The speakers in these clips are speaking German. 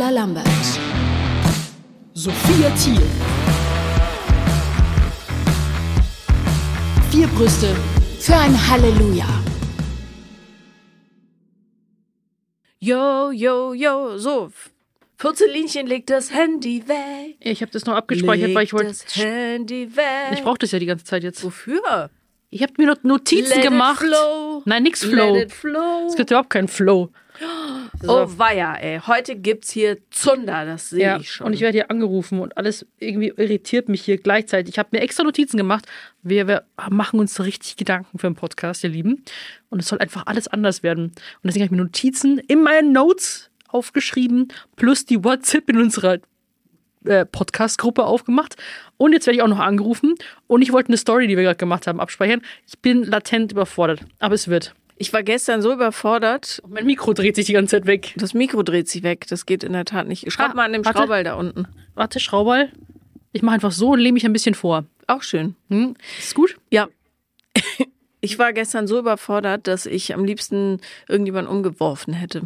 Paula Lambert. Sophia Thiel. Vier Brüste für ein Halleluja. Yo, yo, yo, so. 14 Linchen, leg das Handy weg. Ich habe das noch abgespeichert, leg weil ich wollte. das Handy weg. Ich brauche das ja die ganze Zeit jetzt. Wofür? Ich habe mir noch Notizen Let gemacht. It flow. Nein, nix Flow. Let it flow. Es gibt überhaupt keinen Flow. Oh weia, ey. Heute gibt's hier Zunder, das sehe Ja, ich schon. und ich werde hier angerufen und alles irgendwie irritiert mich hier gleichzeitig. Ich habe mir extra Notizen gemacht. Wir, wir machen uns richtig Gedanken für einen Podcast, ihr Lieben. Und es soll einfach alles anders werden. Und deswegen habe ich mir Notizen in meinen Notes aufgeschrieben, plus die WhatsApp in unserer äh, Podcast-Gruppe aufgemacht. Und jetzt werde ich auch noch angerufen. Und ich wollte eine Story, die wir gerade gemacht haben, abspeichern. Ich bin latent überfordert, aber es wird. Ich war gestern so überfordert. Mein Mikro dreht sich die ganze Zeit weg. Das Mikro dreht sich weg. Das geht in der Tat nicht. Schreib Ah, mal an dem warte. Schrauball da unten. Warte, Schrauball. Ich mache einfach so und lehne mich ein bisschen vor. Auch schön. Hm? Ist gut? Ja. Ich war gestern so überfordert, dass ich am liebsten irgendjemanden umgeworfen hätte.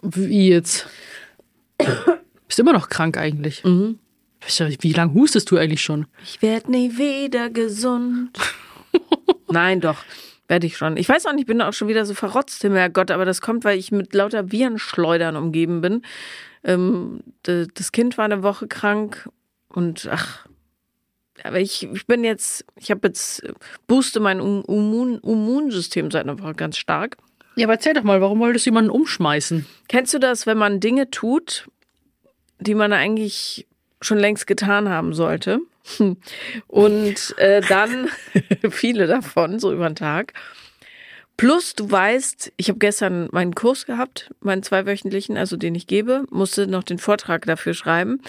Wie jetzt? Bist immer noch krank eigentlich. Mhm. Wie lange hustest du eigentlich schon? Ich werde nie wieder gesund. Nein, doch. Werde ich schon. Ich weiß auch nicht, ich bin auch schon wieder so verrotzt, Gott, aber das kommt, weil ich mit lauter Virenschleudern umgeben bin. Ähm, das Kind war eine Woche krank und ach, aber ich, ich bin jetzt, ich habe jetzt, äh, booste mein Immun, Immunsystem seit einer Woche ganz stark. Ja, aber erzähl doch mal, warum wolltest du jemanden umschmeißen? Kennst du das, wenn man Dinge tut, die man eigentlich schon längst getan haben sollte? Und äh, dann viele davon, so über den Tag. Plus, du weißt, ich habe gestern meinen Kurs gehabt, meinen zweiwöchentlichen, also den ich gebe, musste noch den Vortrag dafür schreiben.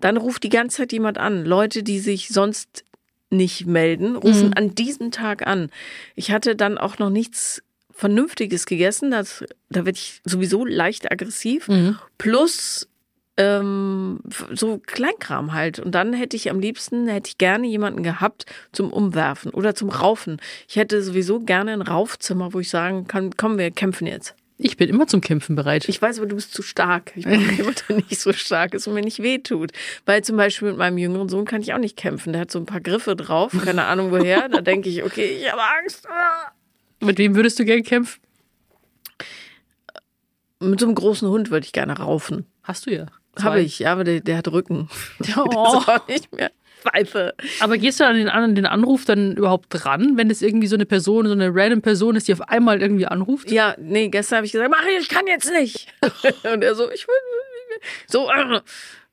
Dann ruft die ganze Zeit jemand an. Leute, die sich sonst nicht melden, rufen an diesem Tag an. Ich hatte dann auch noch nichts Vernünftiges gegessen. Das, da werde ich sowieso leicht aggressiv. Plus ähm, so Kleinkram halt. Und dann hätte ich am liebsten, hätte ich gerne jemanden gehabt zum Umwerfen oder zum Raufen. Ich hätte sowieso gerne ein Raufzimmer, wo ich sagen kann, komm, wir kämpfen jetzt. Ich bin immer zum Kämpfen bereit. Ich weiß aber, du bist zu stark. Ich bin jemand, der nicht so stark ist und mir nicht wehtut. Weil zum Beispiel mit meinem jüngeren Sohn kann ich auch nicht kämpfen. Der hat so ein paar Griffe drauf, keine Ahnung woher. Da denke ich, okay, ich habe Angst. Mit wem würdest du gern kämpfen? Mit so einem großen Hund würde ich gerne raufen. Hast du ja. Habe ich, ja, aber der, der hat Rücken. Oh. Der ist auch nicht mehr. Pfeife. Aber gehst du an den, an den Anruf dann überhaupt dran, wenn es irgendwie so eine Person, so eine random Person ist, die auf einmal irgendwie anruft? Ja, nee, gestern habe ich gesagt, Mario, ich kann jetzt nicht. Und er so, ich will. So, äh.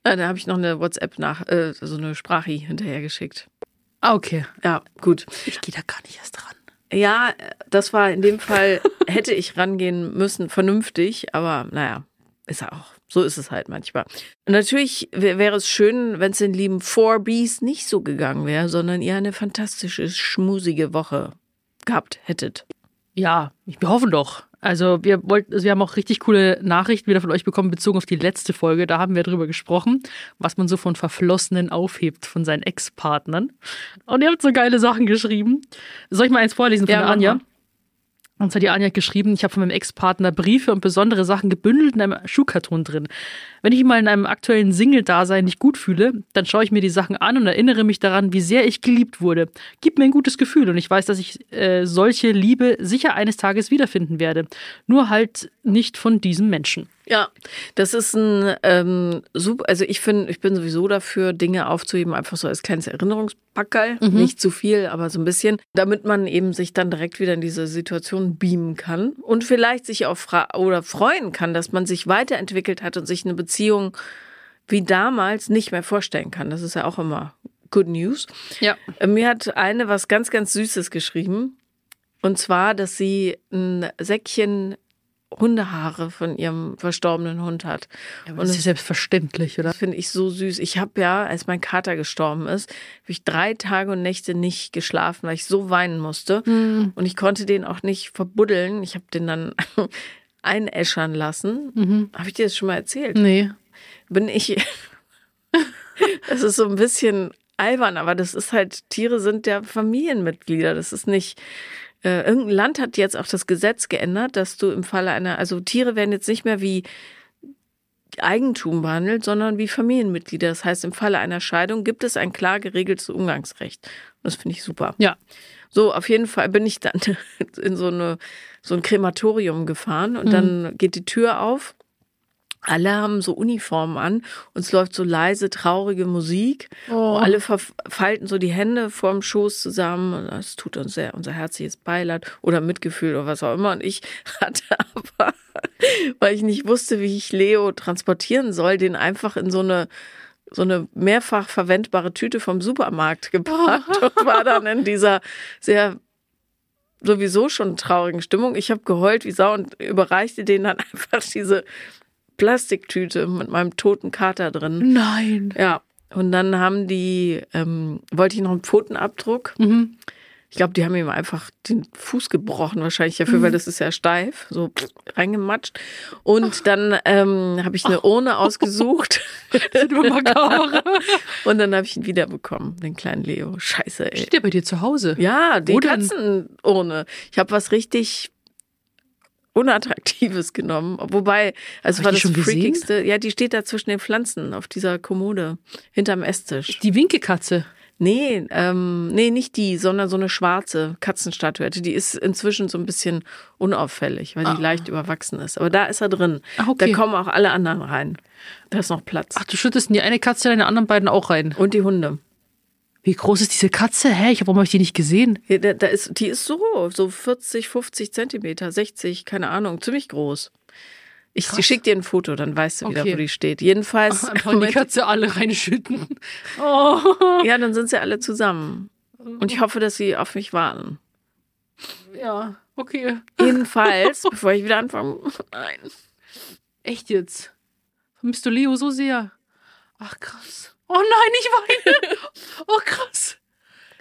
Da habe ich noch eine WhatsApp nach, äh, so eine Sprache hinterher geschickt. Ah, okay. Ja, gut. Ich gehe da gar nicht erst dran. Ja, das war in dem Fall, hätte ich rangehen müssen, vernünftig, aber naja, ist ja auch. So ist es halt manchmal. Und natürlich wär- wäre es schön, wenn es den lieben 4Bs nicht so gegangen wäre, sondern ihr eine fantastische, schmusige Woche gehabt hättet. Ja, wir hoffen doch. Also wir wollten, also wir haben auch richtig coole Nachrichten wieder von euch bekommen, bezogen auf die letzte Folge. Da haben wir drüber gesprochen, was man so von Verflossenen aufhebt, von seinen Ex-Partnern. Und ihr habt so geile Sachen geschrieben. Soll ich mal eins vorlesen von Ja, Anja? mal. Und zwar hat die Anja geschrieben, ich habe von meinem Ex-Partner Briefe und besondere Sachen gebündelt in einem Schuhkarton drin. Wenn ich mal in einem aktuellen Single-Dasein nicht gut fühle, dann schaue ich mir die Sachen an und erinnere mich daran, wie sehr ich geliebt wurde. Gibt mir ein gutes Gefühl und ich weiß, dass ich äh, solche Liebe sicher eines Tages wiederfinden werde. Nur halt nicht von diesem Menschen. Ja, das ist ein ähm, super, also ich finde, ich bin sowieso dafür, Dinge aufzuheben, einfach so als kleines Erinnerungspackerl. Nicht zu viel, aber so ein bisschen, damit man eben sich dann direkt wieder in diese Situation beamen kann und vielleicht sich auch fra oder freuen kann, dass man sich weiterentwickelt hat und sich eine Beziehung wie damals nicht mehr vorstellen kann. Das ist ja auch immer Good News. Ja. Mir hat eine was ganz, ganz Süßes geschrieben. Und zwar, dass sie ein Säckchen Hundehaare von ihrem verstorbenen Hund hat. Ja, und das ist ja das selbstverständlich, oder? finde ich so süß. Ich habe ja, als mein Kater gestorben ist, habe ich drei Tage und Nächte nicht geschlafen, weil ich so weinen musste. Und ich konnte den auch nicht verbuddeln. Ich habe den dann einäschern lassen. Habe ich dir das schon mal erzählt? Nee. bin ich. das ist so ein bisschen albern, aber das ist halt, Tiere sind ja Familienmitglieder. Das ist nicht. Äh, irgendein Land hat jetzt auch das Gesetz geändert, dass du im Falle einer, also Tiere werden jetzt nicht mehr wie Eigentum behandelt, sondern wie Familienmitglieder. Das heißt, im Falle einer Scheidung gibt es ein klar geregeltes Umgangsrecht. Das finde ich super. Ja. So, auf jeden Fall bin ich dann in so, eine, so ein Krematorium gefahren und dann geht die Tür auf. Alle haben so Uniformen an und es läuft so leise, traurige Musik. Oh. Und alle falten so die Hände vorm Schoß zusammen. Und das tut uns sehr unser herzliches Beileid oder Mitgefühl oder was auch immer. Und ich hatte aber, weil ich nicht wusste, wie ich Leo transportieren soll, den einfach in so eine so eine mehrfach verwendbare Tüte vom Supermarkt gepackt und war dann in dieser sehr sowieso schon traurigen Stimmung. Ich habe geheult wie Sau und überreichte denen dann einfach diese Plastiktüte mit meinem toten Kater drin. Nein. Ja. Und dann haben die, ähm, wollte ich noch einen Pfotenabdruck. Mhm. Ich glaube, die haben ihm einfach den Fuß gebrochen, wahrscheinlich dafür, weil das ist ja steif, so reingematscht. Und dann ähm, habe ich eine Urne ausgesucht. Und dann habe ich ihn wiederbekommen, den kleinen Leo. Scheiße, ey. Steht der bei dir zu Hause? Ja, die? Katzenurne. Ich habe was richtig Unattraktives genommen. Wobei, also Hab war das schon gesehen? Freakigste. Ja, die steht da zwischen den Pflanzen auf dieser Kommode hinterm Esstisch. Die Winkekatze. Nee, ähm, nee, nicht die, sondern so eine schwarze Katzenstatuette. Die ist inzwischen so ein bisschen unauffällig, weil die leicht überwachsen ist. Aber da ist er drin. Ah, okay. Da kommen auch alle anderen rein. Da ist noch Platz. Ach, du schüttest in die eine Katze, deine anderen beiden auch rein. Und die Hunde. Wie groß ist diese Katze? Hä? Ich, warum habe ich die nicht gesehen? Ja, da, da ist, die ist so, so 40, 50 Zentimeter, 60, keine Ahnung, ziemlich groß. Ich Krass. schicke dir ein Foto, dann weißt du wieder, Okay. wo die steht. Jedenfalls, Einfach in die Katze alle reinschütten. Oh. ja, dann sind sie alle zusammen. Und ich hoffe, dass sie auf mich warten. Ja, okay. Jedenfalls, bevor ich wieder anfange, nein. Echt jetzt? Vermisst du Leo so sehr? Ach, krass. Oh nein, ich weine. Oh, krass.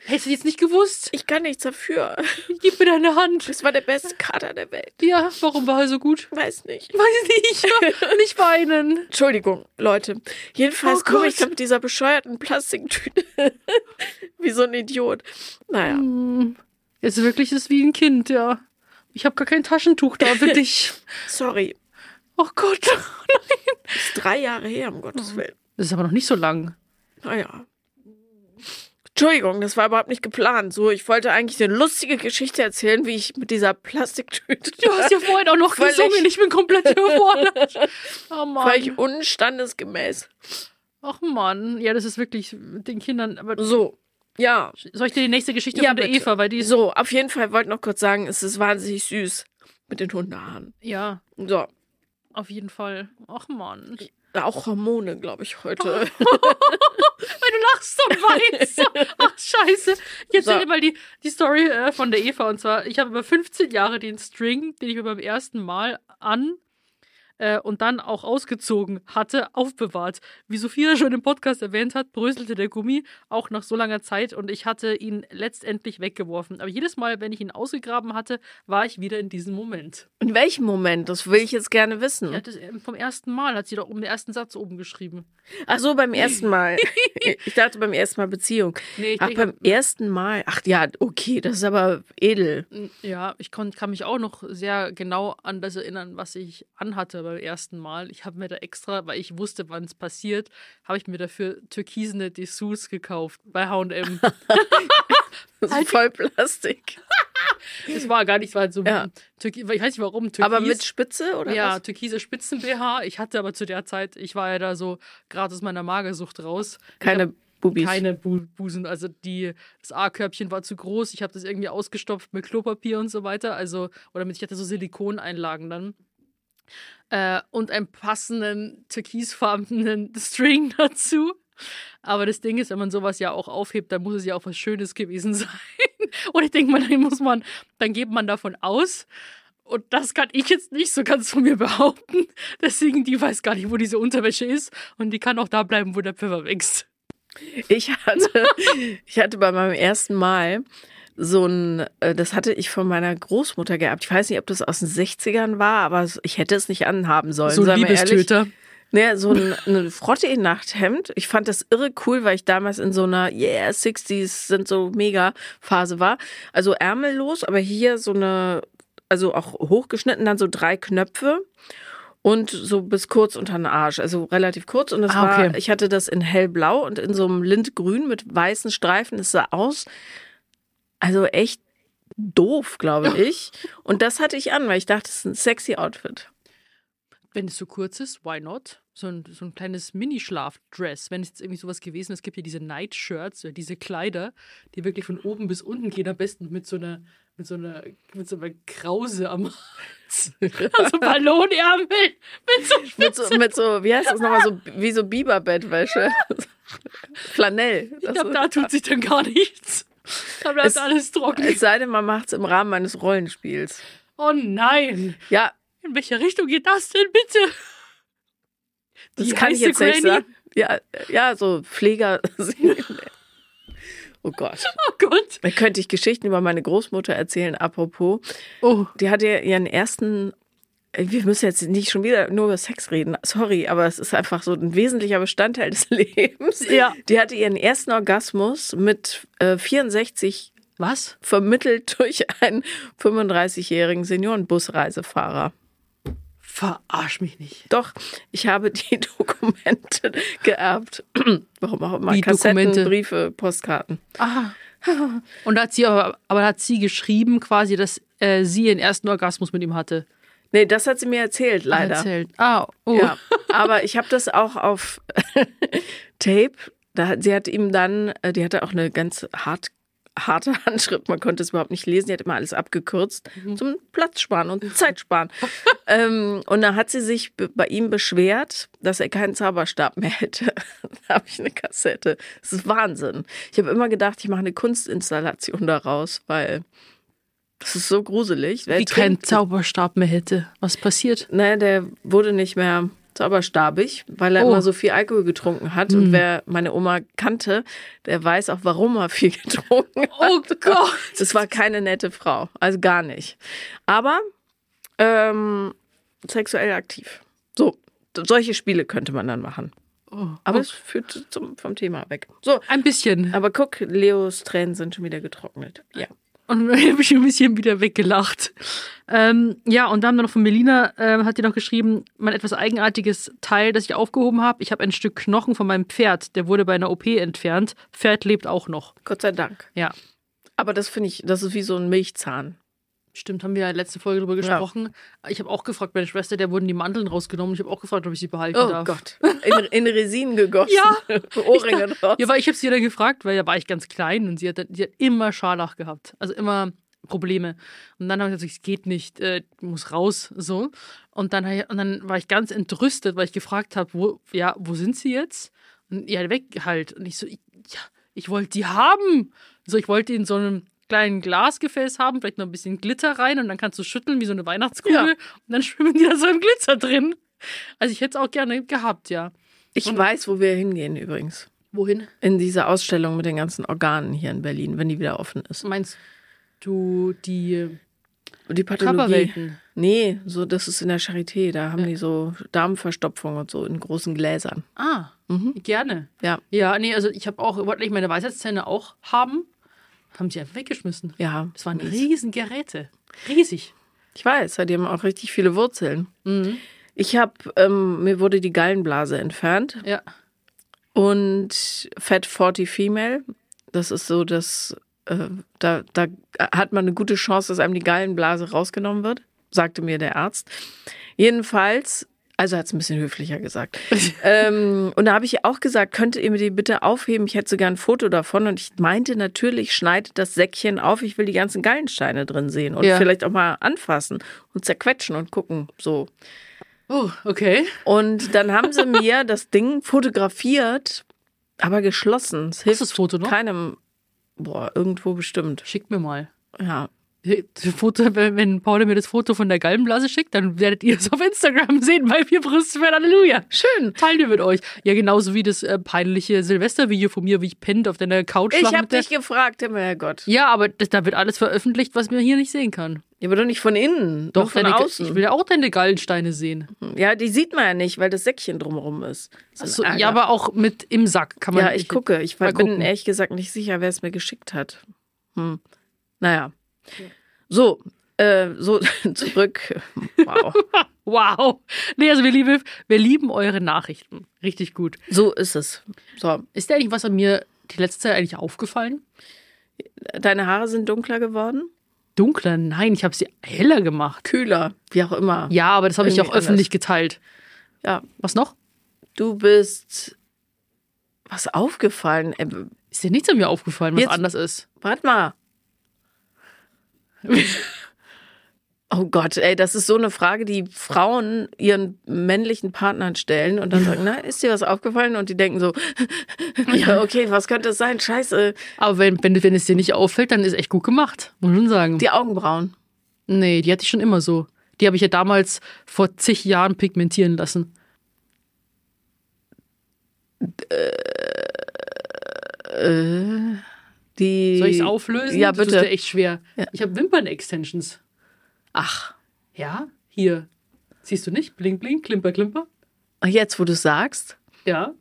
Hättest du jetzt nicht gewusst? Ich kann nichts dafür. Gib mir deine Hand. Das war der beste Kater der Welt. Ja, warum war er so gut? Weiß nicht. Weiß nicht. Nicht weinen. Entschuldigung, Leute. Jedenfalls Oh komme ich da mit dieser bescheuerten Plastiktüte. wie so ein Idiot. Naja. Hm. Jetzt wirklich ist es wie ein Kind, ja. Ich habe gar kein Taschentuch da für dich. Sorry. Oh Gott. Das ist drei Jahre her, um Gottes Willen. Das ist aber noch nicht so lang. Naja. Entschuldigung, das war überhaupt nicht geplant. So, ich wollte eigentlich eine lustige Geschichte erzählen, wie ich mit dieser Plastiktüte. Du hast ja vorhin auch noch gesungen. Ich bin komplett überfordert. Oh Mann. Völlig unstandesgemäß. Ach Mann. Ja, das ist wirklich mit den Kindern. Aber So, ja. soll ich dir die nächste Geschichte Ja, von der bitte. Eva, weil die. So, auf jeden Fall wollte ich noch kurz sagen, es ist wahnsinnig süß mit den Hundehaaren. Ja, So, auf jeden Fall. Ach Mann. Auch Hormone, glaube ich, heute. Weil du lachst und weinst. Ach, scheiße. Ich erzähl So. dir mal die, die Story äh, von der Eva. Und zwar, ich habe über 15 Jahre den String, den ich mir beim ersten Mal an äh, und dann auch ausgezogen hatte, aufbewahrt. Wie Sophia schon im Podcast erwähnt hat, bröselte der Gummi auch nach so langer Zeit und ich hatte ihn letztendlich weggeworfen. Aber jedes Mal, wenn ich ihn ausgegraben hatte, war ich wieder in diesem Moment. In welchem Moment? Das will ich jetzt gerne wissen. Ja, das, äh, vom ersten Mal hat sie doch um den ersten Satz oben geschrieben. Ach so, beim ersten Mal. Ich dachte beim ersten Mal Beziehung. Nee, ich Ach, denk- beim ersten Mal. Ach ja, okay, das ist aber edel. Ja, ich kon, kann mich auch noch sehr genau an das erinnern, was ich anhatte beim ersten Mal. Ich habe mir da extra, weil ich wusste, wann es passiert, habe ich mir dafür türkisene Dessous gekauft bei H&M. Voll Plastik. Es war gar nicht, es war halt so Ja. Türki, ich weiß nicht warum, Türkis. Aber mit Spitze oder ja, was? türkise Spitzen-BH. Ich hatte aber zu der Zeit, ich war ja da so gerade aus meiner Magersucht raus. Keine Bubis. Keine Bu Busen. Also die, das A-Körbchen war zu groß. Ich habe das irgendwie ausgestopft mit Klopapier und so weiter. Also, oder mit, ich hatte so Silikoneinlagen dann. Äh, und einen passenden türkisfarbenen String dazu. Aber das Ding ist, wenn man sowas ja auch aufhebt, dann muss es ja auch was Schönes gewesen sein. Und ich denke mal, dann muss man, dann geht man davon aus. Und das kann ich jetzt nicht so ganz von mir behaupten. Deswegen, die weiß gar nicht, wo diese Unterwäsche ist. Und die kann auch da bleiben, wo der Pfeffer wächst. Ich hatte, ich hatte bei meinem ersten Mal so ein, äh, das hatte ich von meiner Großmutter geerbt. Ich weiß nicht, ob das aus den 60ern war, aber ich hätte es nicht anhaben sollen. So ein. Liebestöter. Ne, so ein, ein Frottee-Nachthemd. Ich fand das irre cool, weil ich damals in so einer Yeah, 60s sind so mega Phase war. Also ärmellos, aber hier so eine, also auch hochgeschnitten, dann so drei Knöpfe. und so bis kurz unter den Arsch, also relativ kurz. Und es Ah, okay. war, ich hatte das in hellblau und in so einem Lindgrün mit weißen Streifen. Es sah aus, also echt doof, glaube ich. Und das hatte ich an, weil ich dachte, das ist ein sexy Outfit. Wenn es so kurz ist, why not? So ein, so ein kleines Mini-Schlafdress. Wenn es jetzt irgendwie sowas gewesen ist, es gibt ja diese Night-Shirts oder diese Kleider, die wirklich von oben bis unten gehen, am besten mit so einer, mit so einer, mit so einer Krause am Hals. Also Ballonärmel mit so Mit so, mit so, wie heißt das nochmal, so wie so Biberbettwäsche. Flanell. Ich glaube, da tut sich dann gar nichts. Da bleibt Es- alles trocken. Es sei denn, man macht es im Rahmen eines Rollenspiels. Oh nein. Ja, In welche Richtung geht das denn bitte? das Die kann ich jetzt nicht Granny? sagen. Ja, ja, so Pfleger. oh Gott. Oh Gott. Da könnte ich Geschichten über meine Großmutter erzählen, apropos. Oh, Die hatte ihren ersten. Wir müssen jetzt nicht schon wieder nur über Sex reden. Sorry, aber es ist einfach so ein wesentlicher Bestandteil des Lebens. Ja. Die hatte ihren ersten Orgasmus mit äh, 64 was? vermittelt durch einen 35-jährigen Seniorenbusreisefahrer. Verarsch mich nicht. Doch, ich habe die Dokumente geerbt. Warum auch immer. Wie Kassetten, Dokumente? Briefe, Postkarten. Ah. Und hat sie aber, aber hat sie geschrieben quasi, dass äh, sie ihren ersten Orgasmus mit ihm hatte. Nee, das hat sie mir erzählt, leider. Erzählt. Ah, oh. Ja, aber ich habe das auch auf Tape. Da, sie hat ihm dann, äh, die hatte auch eine ganz hart, harte Handschrift, man konnte es überhaupt nicht lesen, die hat immer alles abgekürzt zum Platz sparen und Zeit sparen. ähm, und da hat sie sich be- bei ihm beschwert, dass er keinen Zauberstab mehr hätte. da habe ich eine Kassette. Das ist Wahnsinn. Ich habe immer gedacht, ich mache eine Kunstinstallation daraus, weil das ist so gruselig. Wie kein trinkt- Zauberstab mehr hätte. Was passiert? Naja, der wurde nicht mehr zauberstabig, weil er Oh. immer so viel Alkohol getrunken hat. Und wer meine Oma kannte, der weiß auch, warum er viel getrunken hat. Oh Gott. Das war keine nette Frau. Also gar nicht. Aber ähm, sexuell aktiv. So, solche Spiele könnte man dann machen. Oh. Aber es führt zum, vom Thema weg. So, Ein bisschen. aber guck, Leos Tränen sind schon wieder getrocknet. Ja. Und ich habe mich ein bisschen wieder weggelacht. Ähm, ja, und haben dann noch von Melina, ähm, hat die noch geschrieben, mein etwas eigenartiges Teil, das ich aufgehoben habe. Ich habe ein Stück Knochen von meinem Pferd, der wurde bei einer OP entfernt. Pferd lebt auch noch. Gott sei Dank. Ja, Aber das finde ich, das ist wie so ein Milchzahn. Stimmt, haben wir ja letzte Folge drüber gesprochen. Ich habe auch gefragt, meine Schwester, der wurden die Mandeln rausgenommen. Ich habe auch gefragt, ob ich sie behalten Oh darf. Gott. In, in Resin gegossen. Ja. Ohrringe draus. Ja, weil ich habe sie dann gefragt, weil da war ich ganz klein und sie hat, sie hat immer Scharlach gehabt. Also immer Probleme. Und dann habe ich gesagt, es geht nicht, äh, muss raus, so. Und dann, und dann war ich ganz entrüstet, weil ich gefragt habe, wo, ja, wo sind sie jetzt? Und ja, weg halt. Und ich so, ich, ja, ich wollte die haben. So, ich wollte die in so einem kleinen Glasgefäß haben, vielleicht noch ein bisschen Glitter rein und dann kannst du schütteln wie so eine Weihnachtskugel Ja. und dann schwimmen die da so im Glitzer drin. Also ich hätte es auch gerne gehabt, ja. Ich weiß, wo wir hingehen übrigens. Wohin? In diese Ausstellung mit den ganzen Organen hier in Berlin, wenn die wieder offen ist. Meinst du die Die Pathologie. Nee, so das ist in der Charité. Da haben die so Darmverstopfung und so in großen Gläsern. Ah, gerne. Ja, Ja, nee, also ich habe auch, wollte eigentlich meine Weisheitszähne auch haben. Haben sie einfach weggeschmissen. ja. Das waren mies. riesen Geräte. Riesig. Ich weiß, die haben auch richtig viele Wurzeln. Mhm. Ich habe, ähm, mir wurde die Gallenblase entfernt Ja. und Fat 40 Female. Das ist so, dass äh, da, da hat man eine gute Chance, dass einem die Gallenblase rausgenommen wird, sagte mir der Arzt. Jedenfalls, also hat es ein bisschen höflicher gesagt. ähm, und da habe ich auch gesagt, könntet ihr mir die bitte aufheben? Ich hätte sogar ein Foto davon. Und ich meinte natürlich, schneidet das Säckchen auf, ich will die ganzen Gallensteine drin sehen und Ja. vielleicht auch mal anfassen und zerquetschen und gucken. So. Oh, okay. Und dann haben sie mir das Ding fotografiert, aber geschlossen. Es Hast hilft du das Foto noch? keinem. Boah, irgendwo bestimmt. Schickt mir mal. Ja. Foto, wenn, Paula mir das Foto von der Gallenblase schickt, dann werdet ihr es auf Instagram sehen bei vier Brüste für Halleluja. Schön. Teilen wir mit euch. Ja, genauso wie das äh, peinliche Silvestervideo von mir, wie ich pennt auf deiner Couch Ich der- dich gefragt, Himmel, Herrgott. Ja, aber das, da wird alles veröffentlicht, was man hier nicht sehen kann. Ja, aber doch nicht von innen, Doch, von deine, außen. ich will ja auch deine Gallensteine sehen. ja, die sieht man ja nicht, weil das Säckchen drumherum ist. Ist Achso, ja, aber auch mit im Sack kann man ja, ich gucke. Ich bin gucken. ehrlich gesagt nicht sicher, wer es mir geschickt hat. Hm. Naja. So, Äh, so zurück. Wow. Wow. Nee, also wir lieben, wir lieben eure Nachrichten. Richtig gut. So ist es. So, Ist dir eigentlich was an mir die letzte Zeit eigentlich aufgefallen? deine Haare sind dunkler geworden? Dunkler? Nein, ich habe sie heller gemacht. Kühler, wie auch immer. Ja, aber das habe ich auch öffentlich geteilt. Ja, Was noch? du bist. Was aufgefallen? Äh, Ist dir nichts an mir aufgefallen, was Jetzt- anders ist? warte mal. Oh Gott, ey, das ist so eine Frage, die Frauen ihren männlichen Partnern stellen und dann sagen, na, ist dir was aufgefallen? Und die denken so, ja, okay, was könnte es sein? Scheiße. Aber wenn, wenn, wenn es dir nicht auffällt, dann ist echt gut gemacht. Muss schon sagen. Die Augenbrauen. nee, die hatte ich schon immer so. Die habe ich ja damals vor zig Jahren pigmentieren lassen. Die, Soll ich es auflösen? Ja, Das bitte. ist ja echt schwer. Ja. Ich habe Wimpern-Extensions. Ach, Ja, hier. Siehst du nicht? Blink, blink, klimper, klimper. jetzt, wo du sagst. Ja.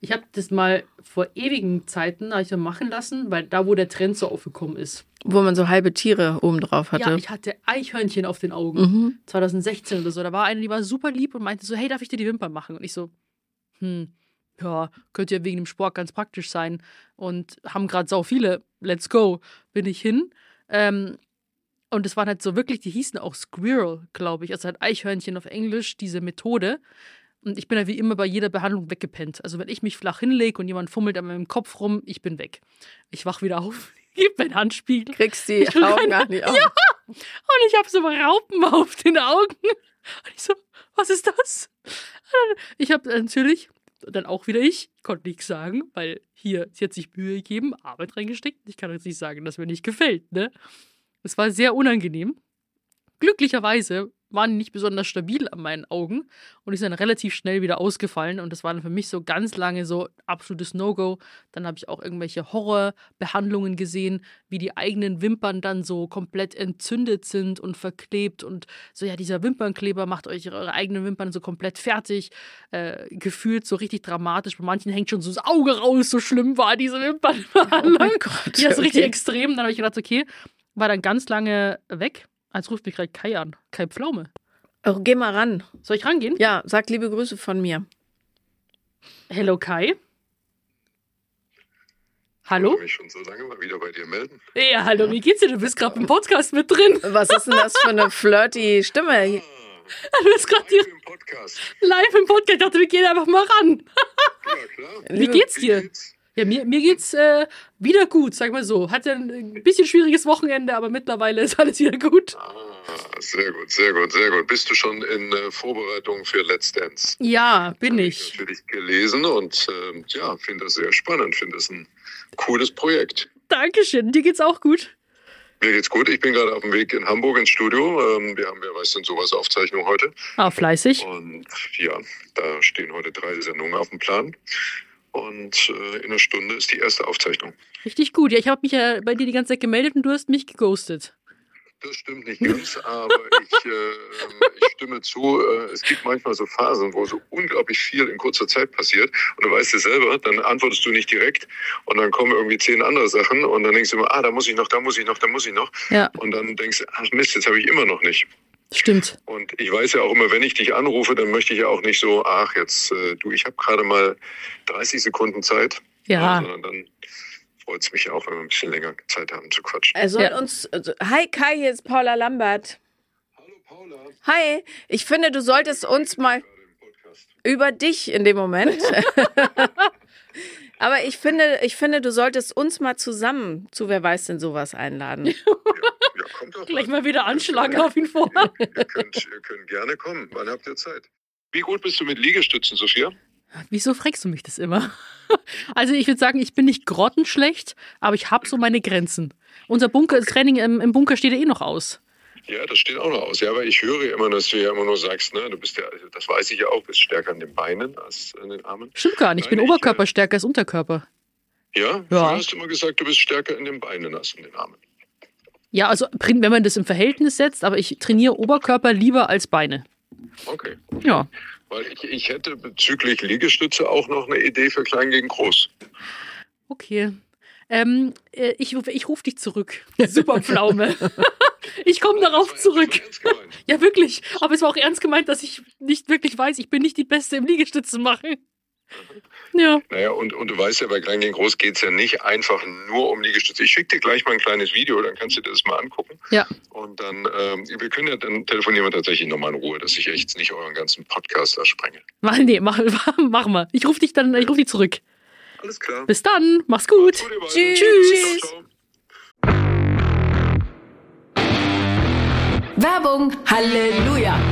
Ich habe das mal vor ewigen Zeiten ich machen lassen, weil da, wo der Trend so aufgekommen ist. Wo man so halbe Tiere oben drauf hatte. Ja, ich hatte Eichhörnchen auf den Augen. Mhm. 2016 oder so. Da war eine, die war super lieb und meinte so, hey, darf ich dir die Wimpern machen? Und ich so, hm, ja, könnte ja wegen dem Sport ganz praktisch sein. Und haben gerade sau viele. Let's go. Bin ich hin. Ähm, und es waren halt so wirklich, die hießen auch Squirrel, glaube ich. Also halt Eichhörnchen auf Englisch, diese Methode. Und ich bin ja wie immer bei jeder Behandlung weggepennt. Also wenn ich mich flach hinlege und jemand fummelt an meinem Kopf rum, ich bin weg. Ich wach wieder auf, gib mir einen Handspiegel. Kriegst die Ich Augen gar nicht auf. Ja. Und ich habe so Raupen auf den Augen. Und ich so, was ist das? Ich habe natürlich, dann auch wieder ich, konnte nichts sagen, weil hier, sie hat sich Mühe gegeben, Arbeit reingesteckt. Ich kann jetzt nicht sagen, dass mir nicht gefällt, ne? Es war sehr unangenehm. Glücklicherweise waren nicht besonders stabil an meinen Augen und die sind dann relativ schnell wieder ausgefallen und das war dann für mich so ganz lange so absolutes No-Go. Dann habe ich auch irgendwelche Horrorbehandlungen gesehen, wie die eigenen Wimpern dann so komplett entzündet sind und verklebt und so, ja, dieser Wimpernkleber macht euch eure eigenen Wimpern so komplett fertig, äh, gefühlt so richtig dramatisch. Bei manchen hängt schon so das Auge raus, so schlimm war diese Wimpernbehandlung. Oh Gott, Ja, ist richtig okay. extrem. Dann habe ich gedacht, okay, war dann ganz lange weg. Als ruft mich gerade Kai an. Kai Pflaume. Oh, geh mal ran. Soll ich rangehen? Ja, sag liebe Grüße von mir. Hello Kai. Ich Hallo? wollte mich schon so lange mal wieder bei dir melden. Ja, hallo, wie geht's dir? Du bist gerade im Podcast mit drin. Was ist denn das für eine flirty Stimme? Du bist gerade Live hier im Podcast. live im Podcast. Ich dachte, wir gehen einfach mal ran. Ja, klar. Wie geht's Wie dir? geht's? Ja, mir, mir geht's äh, wieder gut, sag mal so. Hatte ein bisschen schwieriges Wochenende, aber mittlerweile ist alles wieder gut. Ah, sehr gut, sehr gut, sehr gut. Bist du schon in äh, Vorbereitung für Let's Dance? Ja, bin Hab ich. natürlich gelesen und ähm, ja, finde das sehr spannend. Finde das ein cooles Projekt. Dankeschön. Dir geht's auch gut? Mir geht's gut. Ich bin gerade auf dem Weg in Hamburg ins Studio. Ähm, wir haben ja, weißt du, sowas Aufzeichnung heute. Ah, fleißig. Und ja, da stehen heute drei Sendungen auf dem Plan. Und äh, in einer Stunde ist die erste Aufzeichnung. Richtig gut. Ja, ich habe mich ja bei dir die ganze Zeit gemeldet und du hast mich geghostet. Das stimmt nicht ganz, aber ich, äh, ich stimme zu, äh, es gibt manchmal so Phasen, wo so unglaublich viel in kurzer Zeit passiert und du weißt es selber, dann antwortest du nicht direkt und dann kommen irgendwie zehn andere Sachen und dann denkst du immer, ah, da muss ich noch, da muss ich noch, da muss ich noch Ja, und dann denkst du, ach Mist, jetzt habe ich immer noch nicht. Stimmt. Und ich weiß ja auch immer, wenn ich dich anrufe, dann möchte ich ja auch nicht so, ach jetzt, äh, du, ich habe gerade mal 30 Sekunden Zeit, Ja. sondern dann freut es mich auch, wenn wir ein bisschen länger Zeit haben zu quatschen. Er soll Ja. uns. Also, hi Kai, hier ist Paula Lambert. Hallo Paula. Hi, ich finde, du solltest uns mal über dich in dem Moment. Aber ich finde, ich finde, du solltest uns mal zusammen zu Wer weiß denn sowas einladen. Ja, kommt doch Gleich mal wieder anschlagen auf ihn vor. Ihr könnt, ihr könnt gerne kommen. Wann habt ihr Zeit? Wie gut bist du mit Liegestützen, Sophia? Wieso fragst du mich das immer? Also ich würde sagen, ich bin nicht grottenschlecht, aber ich habe so meine Grenzen. Unser Bunker, das Training im, im Bunker steht ja eh noch aus. Ja, das steht auch noch aus. Ja, aber ich höre ja immer, dass du ja immer nur sagst, ne, du bist ja, also das weiß ich ja auch, bist stärker an den Beinen als an den Armen. Stimmt gar nicht. Ich bin Nein, ich, Oberkörper stärker als Unterkörper. Ja? Ja. Du hast immer gesagt, du bist stärker in den Beinen als in den Armen. Ja, also wenn man das im Verhältnis setzt, aber ich trainiere Oberkörper lieber als Beine. Okay. Ja. Weil ich, ich hätte bezüglich Liegestütze auch noch eine Idee für klein gegen groß. Okay. Ähm, äh, ich, ich rufe dich zurück. Super Pflaume. Ich komme darauf zurück. Ja, wirklich. Aber es war auch ernst gemeint, dass ich nicht wirklich weiß, ich bin nicht die Beste im Liegestützen machen. Ja. Naja, und, und du weißt ja, bei Klein gegen Groß geht es ja nicht einfach nur um Liegestütze. Ich schicke dir gleich mal ein kleines Video, dann kannst du dir das mal angucken. Ja. Und dann, ähm, wir können ja, dann telefonieren wir tatsächlich nochmal in Ruhe, dass ich echt nicht euren ganzen Podcast da sprenge. Mach, nee, mach, mach mal. Ich rufe dich dann, ich rufe dich zurück. Alles klar. Bis dann. Mach's gut. Gut. Tschüss. Tschüss. Ciao, ciao. Werbung. Halleluja.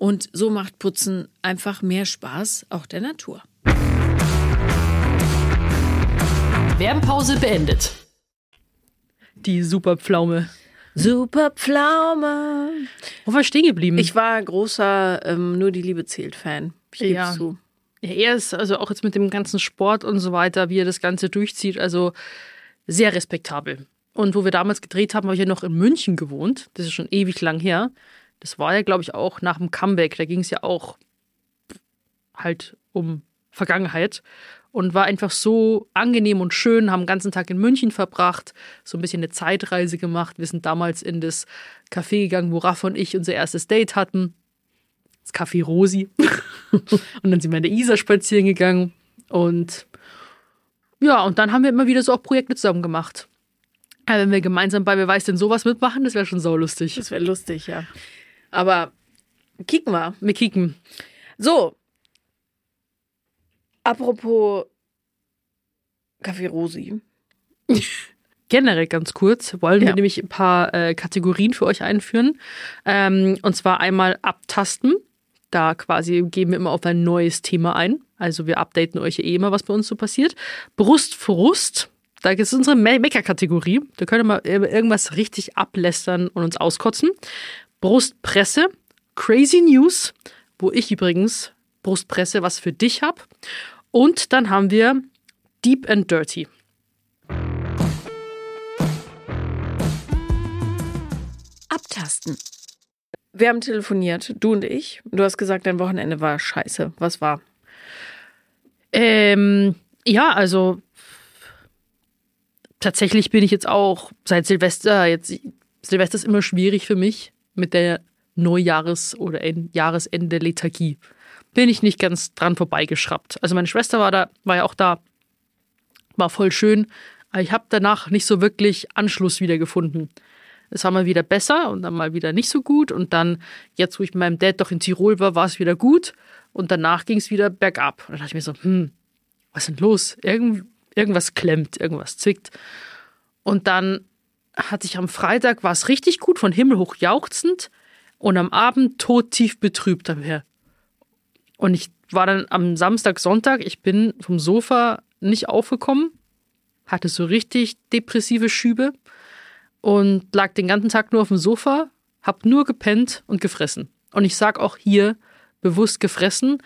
und so macht Putzen einfach mehr Spaß, auch der Natur. Werbepause beendet. Die super Pflaume. Super Pflaume. Wo war ich stehen geblieben? Ich war großer ähm, Nur die Liebe zählt Fan. Ich gebe Ja. zu. Ja, er ist also auch jetzt mit dem ganzen Sport und so weiter, wie er das Ganze durchzieht, also sehr respektabel. Und wo wir damals gedreht haben, habe ich ja noch in München gewohnt. Das ist schon ewig lang her. Das war ja, glaube ich, auch nach dem Comeback. Da ging es ja auch halt um Vergangenheit und war einfach so angenehm und schön, haben den ganzen Tag in München verbracht, so ein bisschen eine Zeitreise gemacht. Wir sind damals in das Café gegangen, wo Raff und ich unser erstes Date hatten. Das Café Rosi. und dann sind wir in der Isar spazieren gegangen. Und ja, und dann haben wir immer wieder so auch Projekte zusammen gemacht. Ja, wenn wir gemeinsam bei Wer weiß denn sowas mitmachen, das wäre schon saulustig. Das wäre lustig, ja. Aber kicken wir. Wir kicken. So. Apropos Kaffee Rosi. Generell ganz kurz wollen wir Ja. nämlich ein paar äh, Kategorien für euch einführen. Ähm, und zwar einmal abtasten. Da quasi geben wir immer auf ein neues Thema ein. Also wir updaten euch eh immer, was bei uns so passiert. Brustfrust. Da ist unsere Me- Mecker-Kategorie. Da könnt ihr mal irgendwas richtig ablästern und uns auskotzen. Brustpresse. Crazy News, wo ich übrigens Brustpresse was für dich habe. Und dann haben wir Deep and Dirty. Abtasten. Wir haben telefoniert, du und ich. Du hast gesagt, dein Wochenende war scheiße. Was war? Ähm, ja, also tatsächlich bin ich jetzt auch seit Silvester, jetzt Silvester ist immer schwierig für mich mit der Neujahres- oder En- Jahresende-Lethargie. Bin ich nicht ganz dran vorbeigeschraubt. Also meine Schwester war da, war ja auch da, war voll schön. Aber ich habe danach nicht so wirklich Anschluss wiedergefunden. Es war mal wieder besser und dann mal wieder nicht so gut. Und dann, jetzt wo ich mit meinem Dad doch in Tirol war, war es wieder gut. Und danach ging es wieder bergab. Und dann dachte ich mir so, hm, was ist denn los? Irgend, irgendwas klemmt, irgendwas zwickt. Und dann hatte ich am Freitag, war es richtig gut, von Himmel hoch jauchzend und am Abend todtief betrübt daher. Und ich war dann am Samstag, Sonntag, ich bin vom Sofa nicht aufgekommen, hatte so richtig depressive Schübe und lag den ganzen Tag nur auf dem Sofa, hab nur gepennt und gefressen. Und ich sag auch hier bewusst gefressen,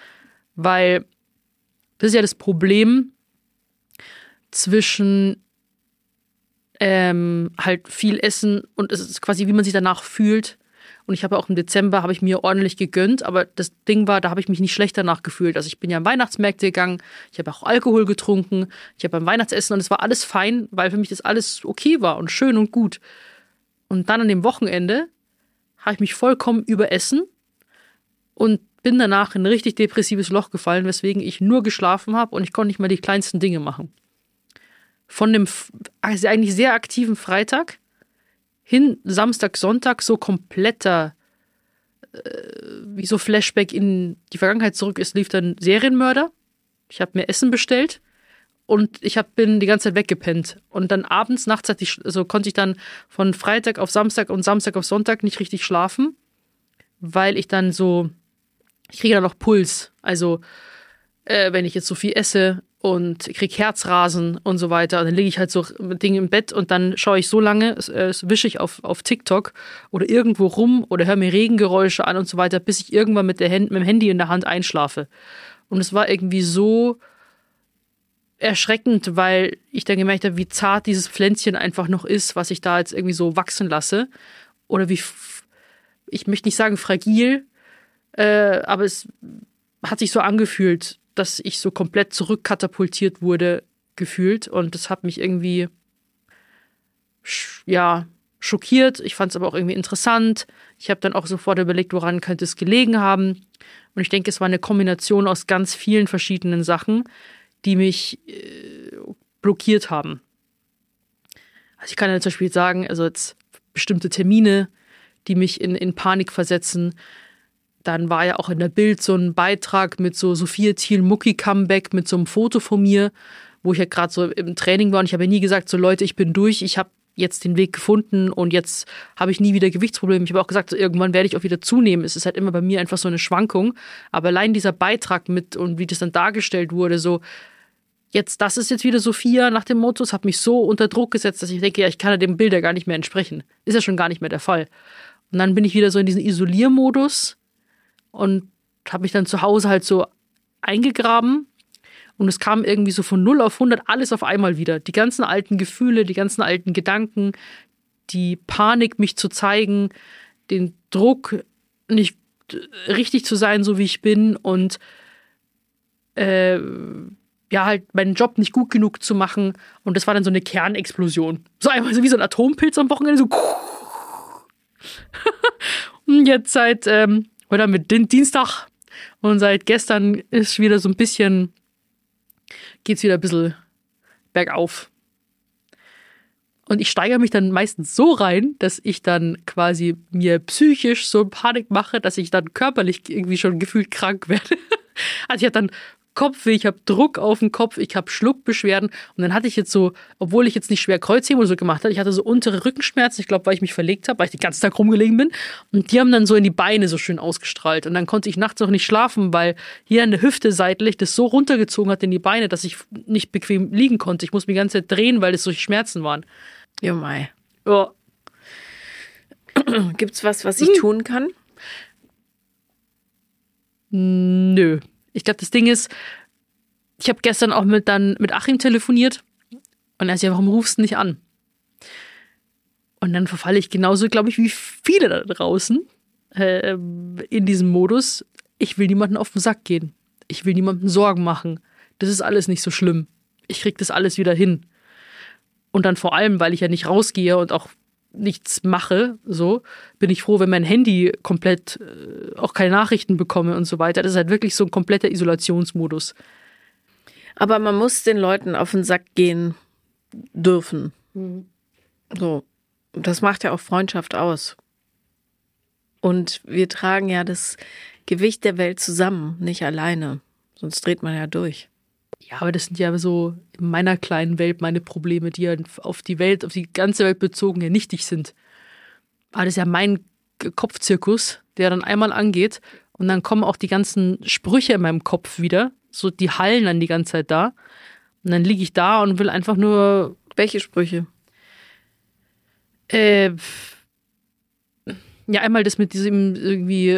weil das ist ja das Problem zwischen ähm, halt viel Essen und es ist quasi, wie man sich danach fühlt. Und ich habe auch im Dezember habe ich mir ordentlich gegönnt, aber das Ding war, da habe ich mich nicht schlecht danach gefühlt. Also ich bin ja am Weihnachtsmärkte gegangen, ich habe auch Alkohol getrunken, ich habe beim Weihnachtsessen und es war alles fein, weil für mich das alles okay war und schön und gut. Und dann an dem Wochenende habe ich mich vollkommen überessen und bin danach in ein richtig depressives Loch gefallen, weswegen ich nur geschlafen habe und ich konnte nicht mal die kleinsten Dinge machen. Von dem also eigentlich sehr aktiven Freitag hin Samstag, Sonntag so kompletter, äh, wie so Flashback in die Vergangenheit zurück ist, lief dann Serienmörder. Ich habe mir Essen bestellt und ich hab, bin die ganze Zeit weggepennt. Und dann abends, nachts hatte ich, also konnte ich dann von Freitag auf Samstag und Samstag auf Sonntag nicht richtig schlafen, weil ich dann so, ich kriege dann noch Puls. Also äh, wenn ich jetzt so viel esse und krieg Herzrasen und so weiter. Und dann liege ich halt so mit Dingen im Bett und dann schaue ich so lange, äh, wische ich auf, auf TikTok oder irgendwo rum oder höre mir Regengeräusche an und so weiter, bis ich irgendwann mit, der Hand, mit dem Handy in der Hand einschlafe. Und es war irgendwie so erschreckend, weil ich dann gemerkt habe, wie zart dieses Pflänzchen einfach noch ist, was ich da jetzt irgendwie so wachsen lasse. Oder wie, ich möchte nicht sagen fragil, äh, aber es hat sich so angefühlt, dass ich so komplett zurückkatapultiert wurde, gefühlt. Und das hat mich irgendwie, ja, schockiert. Ich fand es aber auch irgendwie interessant. Ich habe dann auch sofort überlegt, woran könnte es gelegen haben. Und ich denke, es war eine Kombination aus ganz vielen verschiedenen Sachen, die mich äh, blockiert haben. Also ich kann ja zum Beispiel sagen, also jetzt bestimmte Termine, die mich in, in Panik versetzen, dann war ja auch in der Bild so ein Beitrag mit so Sophia Thiel Mucki Comeback mit so einem Foto von mir, wo ich ja gerade so im Training war und ich habe ja nie gesagt, so Leute, ich bin durch, ich habe jetzt den Weg gefunden und jetzt habe ich nie wieder Gewichtsprobleme. Ich habe auch gesagt, so, irgendwann werde ich auch wieder zunehmen. Es ist halt immer bei mir einfach so eine Schwankung. Aber allein dieser Beitrag mit und wie das dann dargestellt wurde, so jetzt, das ist jetzt wieder Sophia nach dem Motto, es hat mich so unter Druck gesetzt, dass ich denke, ja, ich kann ja dem Bild ja gar nicht mehr entsprechen. Ist ja schon gar nicht mehr der Fall. Und dann bin ich wieder so in diesen Isoliermodus und habe mich dann zu Hause halt so eingegraben und es kam irgendwie so von 0 auf 100 alles auf einmal wieder. Die ganzen alten Gefühle, die ganzen alten Gedanken, die Panik, mich zu zeigen, den Druck, nicht richtig zu sein, so wie ich bin und äh, ja, halt meinen Job nicht gut genug zu machen. Und das war dann so eine Kernexplosion. So einmal so wie so ein Atompilz am Wochenende, so. und jetzt seit ähm, oder mit Dienstag. Und seit gestern ist wieder so ein bisschen, geht's wieder ein bisschen bergauf. Und ich steigere mich dann meistens so rein, dass ich dann quasi mir psychisch so Panik mache, dass ich dann körperlich irgendwie schon gefühlt krank werde. Also ich hatte dann Kopfweh, ich habe Druck auf dem Kopf, ich habe Schluckbeschwerden und dann hatte ich jetzt so, obwohl ich jetzt nicht schwer Kreuzheben oder so gemacht habe, ich hatte so untere Rückenschmerzen, ich glaube, weil ich mich verlegt habe, weil ich den ganzen Tag rumgelegen bin und die haben dann so in die Beine so schön ausgestrahlt und dann konnte ich nachts auch nicht schlafen, weil hier an der Hüfte seitlich das so runtergezogen hat in die Beine, dass ich nicht bequem liegen konnte. Ich muss mich die ganze Zeit drehen, weil es solche Schmerzen waren. Ja, mei. Ja. Gibt's was, was ich hm. tun kann? Nö. Ich glaube, das Ding ist, ich habe gestern auch mit dann mit Achim telefoniert und er sagt, ja, warum rufst du nicht an? Und dann verfalle ich genauso, glaube ich, wie viele da draußen äh, in diesem Modus. Ich will niemanden auf den Sack gehen. Ich will niemanden Sorgen machen. Das ist alles nicht so schlimm. Ich krieg das alles wieder hin. Und dann vor allem, weil ich ja nicht rausgehe und auch nichts mache, so, bin ich froh, wenn mein Handy komplett äh, auch keine Nachrichten bekomme und so weiter. Das ist halt wirklich so ein kompletter Isolationsmodus. Aber man muss den Leuten auf den Sack gehen dürfen. Mhm. So. das macht ja auch Freundschaft aus. Und wir tragen ja das Gewicht der Welt zusammen, nicht alleine. Sonst dreht man ja durch. Ja, aber das sind ja so in meiner kleinen Welt meine Probleme, die ja auf die Welt, auf die ganze Welt bezogen ja nichtig sind. Aber das ist ja mein Kopfzirkus, der dann einmal angeht und dann kommen auch die ganzen Sprüche in meinem Kopf wieder. So, die hallen dann die ganze Zeit da. Und dann liege ich da und will einfach nur. Welche Sprüche? Äh, ja, einmal das mit diesem irgendwie.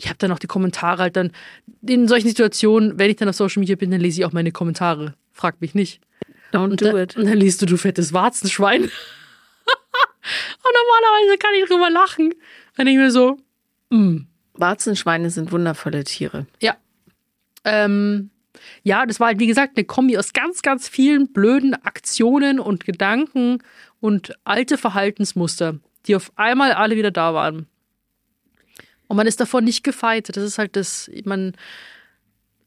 Ich habe dann auch die Kommentare halt dann. In solchen Situationen, wenn ich dann auf Social Media bin, dann lese ich auch meine Kommentare. Frag mich nicht. Don't Und, do dann, it. und dann liest du, du fettes Warzenschwein. und normalerweise kann ich drüber lachen. Dann denke ich mir so, mm, Warzenschweine sind wundervolle Tiere. ja. Ähm, ja, das war halt, wie gesagt, eine Kombi aus ganz, ganz vielen blöden Aktionen und Gedanken und alte Verhaltensmuster, die auf einmal alle wieder da waren. Und man ist davon nicht gefeit. Das ist halt das, man,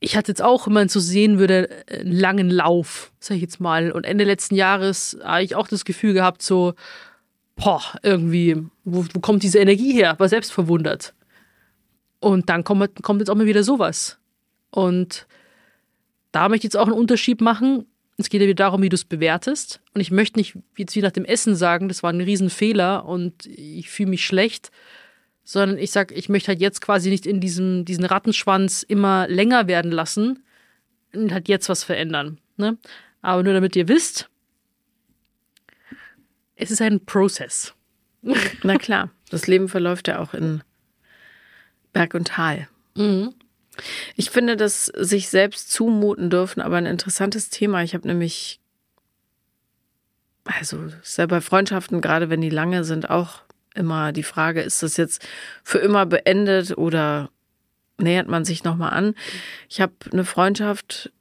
ich hatte jetzt auch, wenn man so sehen würde, einen langen Lauf, sag ich jetzt mal. Und Ende letzten Jahres habe ich auch das Gefühl gehabt, so, boah, irgendwie, wo, wo kommt diese Energie her? War selbst verwundert. Und dann kommt, kommt jetzt auch mal wieder sowas. Und da möchte ich jetzt auch einen Unterschied machen. Es geht ja wieder darum, wie du es bewertest. Und ich möchte nicht jetzt wie nach dem Essen sagen, das war ein Riesenfehler und ich fühle mich schlecht, sondern ich sage, ich möchte halt jetzt quasi nicht in diesem, diesen Rattenschwanz immer länger werden lassen und halt jetzt was verändern. Ne? Aber nur damit ihr wisst, es ist ein Prozess. Na klar, das Leben verläuft ja auch in Berg und Tal. Ich finde das sich selbst zumuten dürfen, aber ein interessantes Thema. Ich habe nämlich, also ist ja bei Freundschaften, gerade wenn die lange sind, auch immer die Frage, ist das jetzt für immer beendet oder nähert man sich nochmal an? Ich habe eine Freundschaft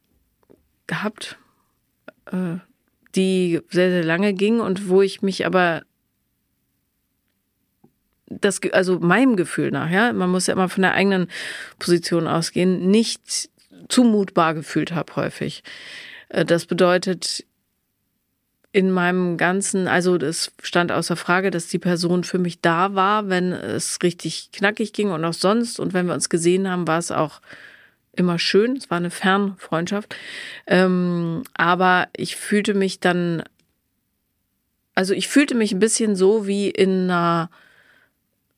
gehabt, äh, die sehr, sehr lange ging und wo ich mich aber das, also meinem Gefühl nach, ja, man muss ja immer von der eigenen Position ausgehen, nicht zumutbar gefühlt habe häufig. Äh, Das bedeutet, in meinem ganzen, also das stand außer Frage, dass die Person für mich da war, wenn es richtig knackig ging und auch sonst. Und wenn wir uns gesehen haben, war es auch immer schön. Es war eine Fernfreundschaft. Ähm, aber ich fühlte mich dann, also ich fühlte mich ein bisschen so wie in einer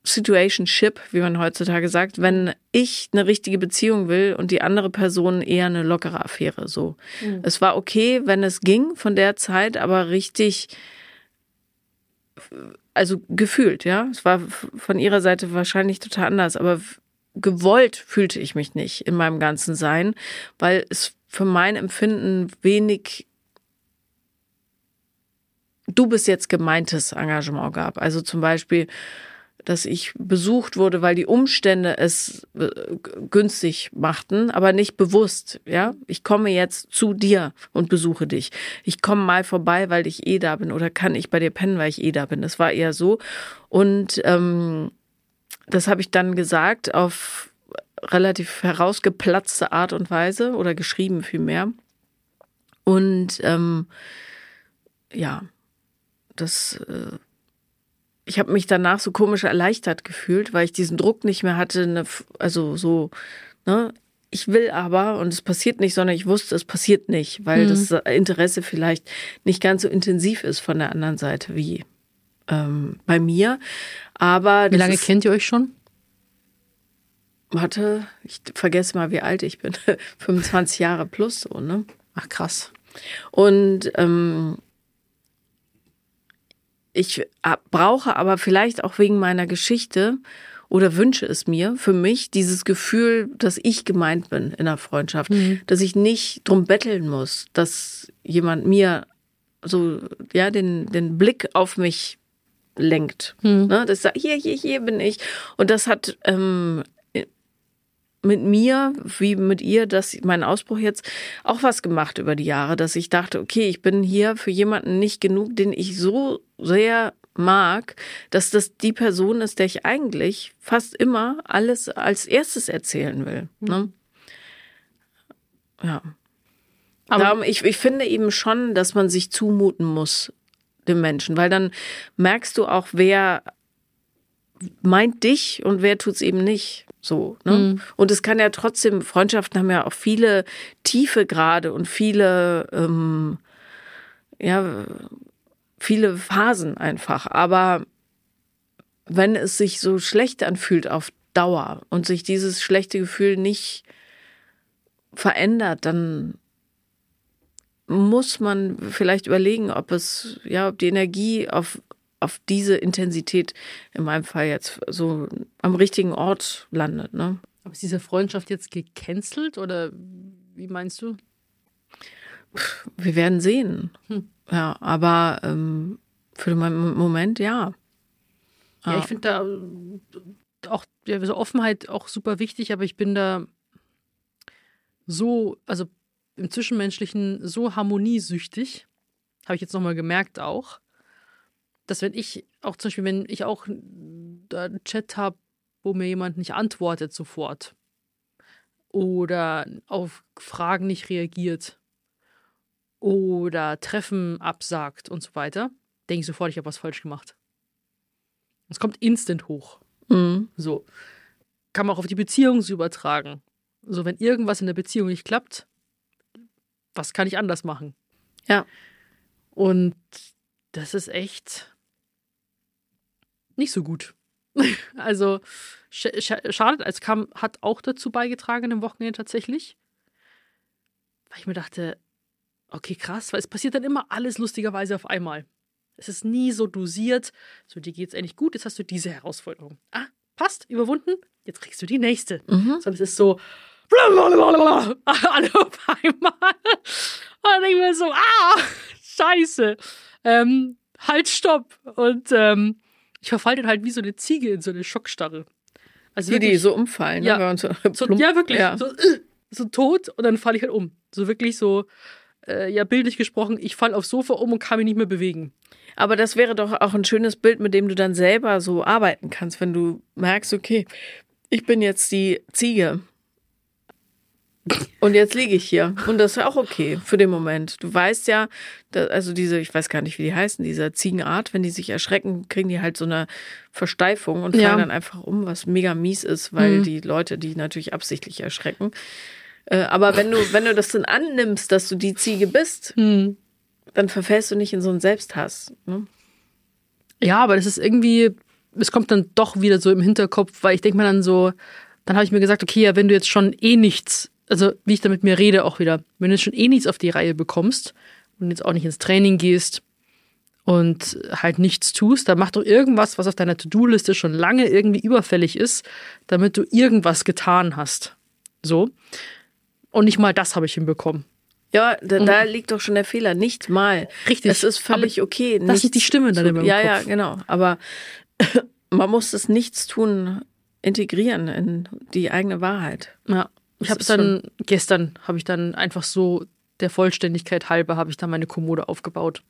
Situationship, wie man heutzutage sagt, wenn ich eine richtige Beziehung will und die andere Person eher eine lockere Affäre. So, es war okay, wenn es ging von der Zeit, aber richtig, also gefühlt, ja. Es war von ihrer Seite wahrscheinlich total anders, aber gewollt fühlte ich mich nicht in meinem ganzen Sein, weil es für mein Empfinden wenig du bist jetzt gemeintes Engagement gab. Also zum Beispiel, dass ich besucht wurde, weil die Umstände es äh, günstig machten, aber nicht bewusst. Ja, ich komme jetzt zu dir und besuche dich. Ich komme mal vorbei, weil ich eh da bin, oder kann ich bei dir pennen, weil ich eh da bin. Das war eher so. Und ähm, das habe ich dann gesagt auf relativ herausgeplatzte Art und Weise oder geschrieben vielmehr. Und ähm, ja, das, äh, ich habe mich danach so komisch erleichtert gefühlt, weil ich diesen Druck nicht mehr hatte, F- also so, ne, ich will aber und es passiert nicht, sondern ich wusste, es passiert nicht, weil das Interesse vielleicht nicht ganz so intensiv ist von der anderen Seite wie ähm, bei mir. Aber Wie lange ist, kennt ihr euch schon? Warte, ich vergesse mal, wie alt ich bin. 25 Jahre plus so, ne? Ach krass. Und ähm, ich a- brauche aber vielleicht auch wegen meiner Geschichte oder wünsche es mir für mich dieses Gefühl, dass ich gemeint bin in der Freundschaft, dass ich nicht drum betteln muss, dass jemand mir so ja den den Blick auf mich lenkt. Ne? Das sagt, hier, hier, hier bin ich. Und das hat ähm, mit mir, wie mit ihr, dass mein Ausbruch jetzt auch was gemacht über die Jahre, dass ich dachte, okay, ich bin hier für jemanden nicht genug, den ich so sehr mag, dass das die Person ist, der ich eigentlich fast immer alles als erstes erzählen will. Ne? Ja. Aber- Darum, ich, ich finde eben schon, dass man sich zumuten muss, dem Menschen, weil dann merkst du auch, wer meint dich und wer tut's eben nicht. So, ne? Mhm. Und es kann ja trotzdem, Freundschaften haben ja auch viele tiefe Grade und viele, ähm, ja, viele Phasen einfach. Aber wenn es sich so schlecht anfühlt auf Dauer und sich dieses schlechte Gefühl nicht verändert, dann muss man vielleicht überlegen, ob es, ja, ob die Energie auf, auf diese Intensität in meinem Fall jetzt so am richtigen Ort landet, ne? Aber ist diese Freundschaft jetzt gecancelt oder wie meinst du? Wir werden sehen. Hm. Ja, aber ähm, für den Moment ja. Ja, Ah. ich finde da äh, auch ja, so Offenheit auch super wichtig, aber ich bin da so, also im Zwischenmenschlichen so harmoniesüchtig, habe ich jetzt nochmal gemerkt auch, dass wenn ich auch zum Beispiel, wenn ich auch einen Chat habe, wo mir jemand nicht antwortet sofort oder auf Fragen nicht reagiert oder Treffen absagt und so weiter, denke ich sofort, ich habe was falsch gemacht. Es kommt instant hoch. Mhm. So. Kann man auch auf die Beziehung übertragen. So, wenn irgendwas in der Beziehung nicht klappt, was kann ich anders machen? Ja. Und das ist echt nicht so gut. also, sch sch schade, es kam, hat auch dazu beigetragen im Wochenende tatsächlich. Weil ich mir dachte, okay, krass, weil es passiert dann immer alles lustigerweise auf einmal. Es ist nie so dosiert, so dir geht's eigentlich gut, jetzt hast du diese Herausforderung. Ah, passt, überwunden, jetzt kriegst du die nächste. Mhm. Sondern es ist so blablabla, alle auf einmal. Und dann denke ich mir so, ah, scheiße. Ähm, halt, stopp. Und ähm, ich verfalle dann halt wie so eine Ziege in so eine Schockstarre. Also Die, die wirklich- so umfallen, ne? Ja. Man so, so, ja, wirklich. Ja. So, äh, so tot und dann falle ich halt um. So wirklich so, äh, ja, bildlich gesprochen, ich falle aufs Sofa um und kann mich nicht mehr bewegen. Aber das wäre doch auch ein schönes Bild, mit dem du dann selber so arbeiten kannst, wenn du merkst, okay, ich bin jetzt die Ziege. Und jetzt liege ich hier. Und das ist auch okay für den Moment. Du weißt ja, also diese, ich weiß gar nicht, wie die heißen, dieser Ziegenart, wenn die sich erschrecken, kriegen die halt so eine Versteifung und fallen Ja. dann einfach um, was mega mies ist, weil Mhm. die Leute die natürlich absichtlich erschrecken. Äh, aber wenn du, wenn du das dann annimmst, dass du die Ziege bist, Hm. dann verfällst du nicht in so einen Selbsthass. Ne? Ja, aber das ist irgendwie, es kommt dann doch wieder so im Hinterkopf, weil ich denke mir dann so, dann habe ich mir gesagt, okay, ja, wenn du jetzt schon eh nichts, also wie ich da mit mir rede auch wieder, wenn du jetzt schon eh nichts auf die Reihe bekommst und jetzt auch nicht ins Training gehst und halt nichts tust, dann mach doch irgendwas, was auf deiner To-Do-Liste schon lange irgendwie überfällig ist, damit du irgendwas getan hast. So. Und nicht mal das habe ich hinbekommen. Ja, da, da liegt doch schon der Fehler. Nicht mal. Richtig. Es ist völlig okay. das sind die Stimmen dann in meinem Ja, Kopf. ja, genau. Aber man muss das Nichtstun integrieren in die eigene Wahrheit. Ja, ich habe dann gestern habe ich dann einfach so der Vollständigkeit halber habe ich dann meine Kommode aufgebaut.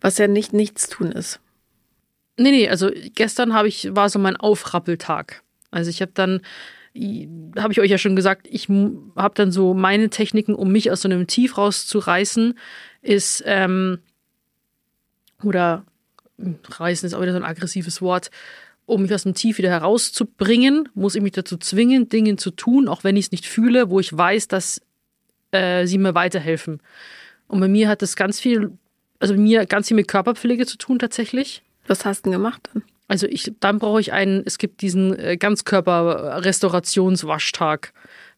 Was ja nicht Nichtstun ist. Nee, nee, also gestern habe ich war so mein Aufrappeltag. Also ich habe dann habe ich euch ja schon gesagt, ich habe dann so meine Techniken, um mich aus so einem Tief rauszureißen, ist ähm, oder hm, reißen ist auch wieder so ein aggressives Wort. Um mich aus dem Tief wieder herauszubringen, muss ich mich dazu zwingen, Dinge zu tun, auch wenn ich es nicht fühle, wo ich weiß, dass äh, sie mir weiterhelfen. Und bei mir hat das ganz viel, also bei mir ganz viel mit Körperpflege zu tun tatsächlich. Was hast du denn gemacht dann? Also ich, dann brauche ich einen, es gibt diesen äh, Ganzkörper-Restaurationswaschtag.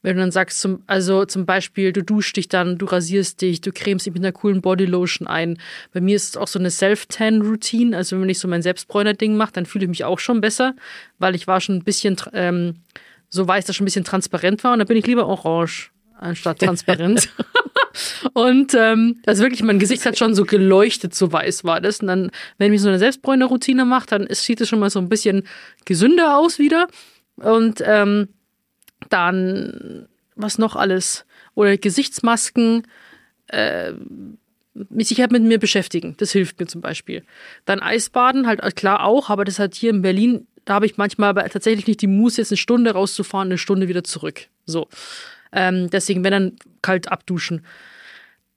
Wenn du dann sagst, zum, also zum Beispiel, du duschst dich dann, du rasierst dich, du cremst dich mit einer coolen Bodylotion ein. Bei mir ist es auch so eine Self-Tan-Routine. Also wenn ich so mein Selbstbräuner-Ding mache, dann fühle ich mich auch schon besser, weil ich war schon ein bisschen ähm, so weiß, dass schon ein bisschen transparent war und dann bin ich lieber orange anstatt transparent. Und ähm, also wirklich, mein Gesicht hat schon so geleuchtet, so weiß war das. Und dann, wenn ich so eine Selbstbräuner-Routine mache, dann ist, sieht es schon mal so ein bisschen gesünder aus wieder. Und ähm, dann, was noch alles? Oder Gesichtsmasken, äh, sich halt mit mir beschäftigen. Das hilft mir zum Beispiel. Dann Eisbaden, halt klar auch, aber das hat hier in Berlin, da habe ich manchmal aber tatsächlich nicht die Muße, jetzt eine Stunde rauszufahren, eine Stunde wieder zurück. So. Ähm, deswegen, wenn dann kalt abduschen.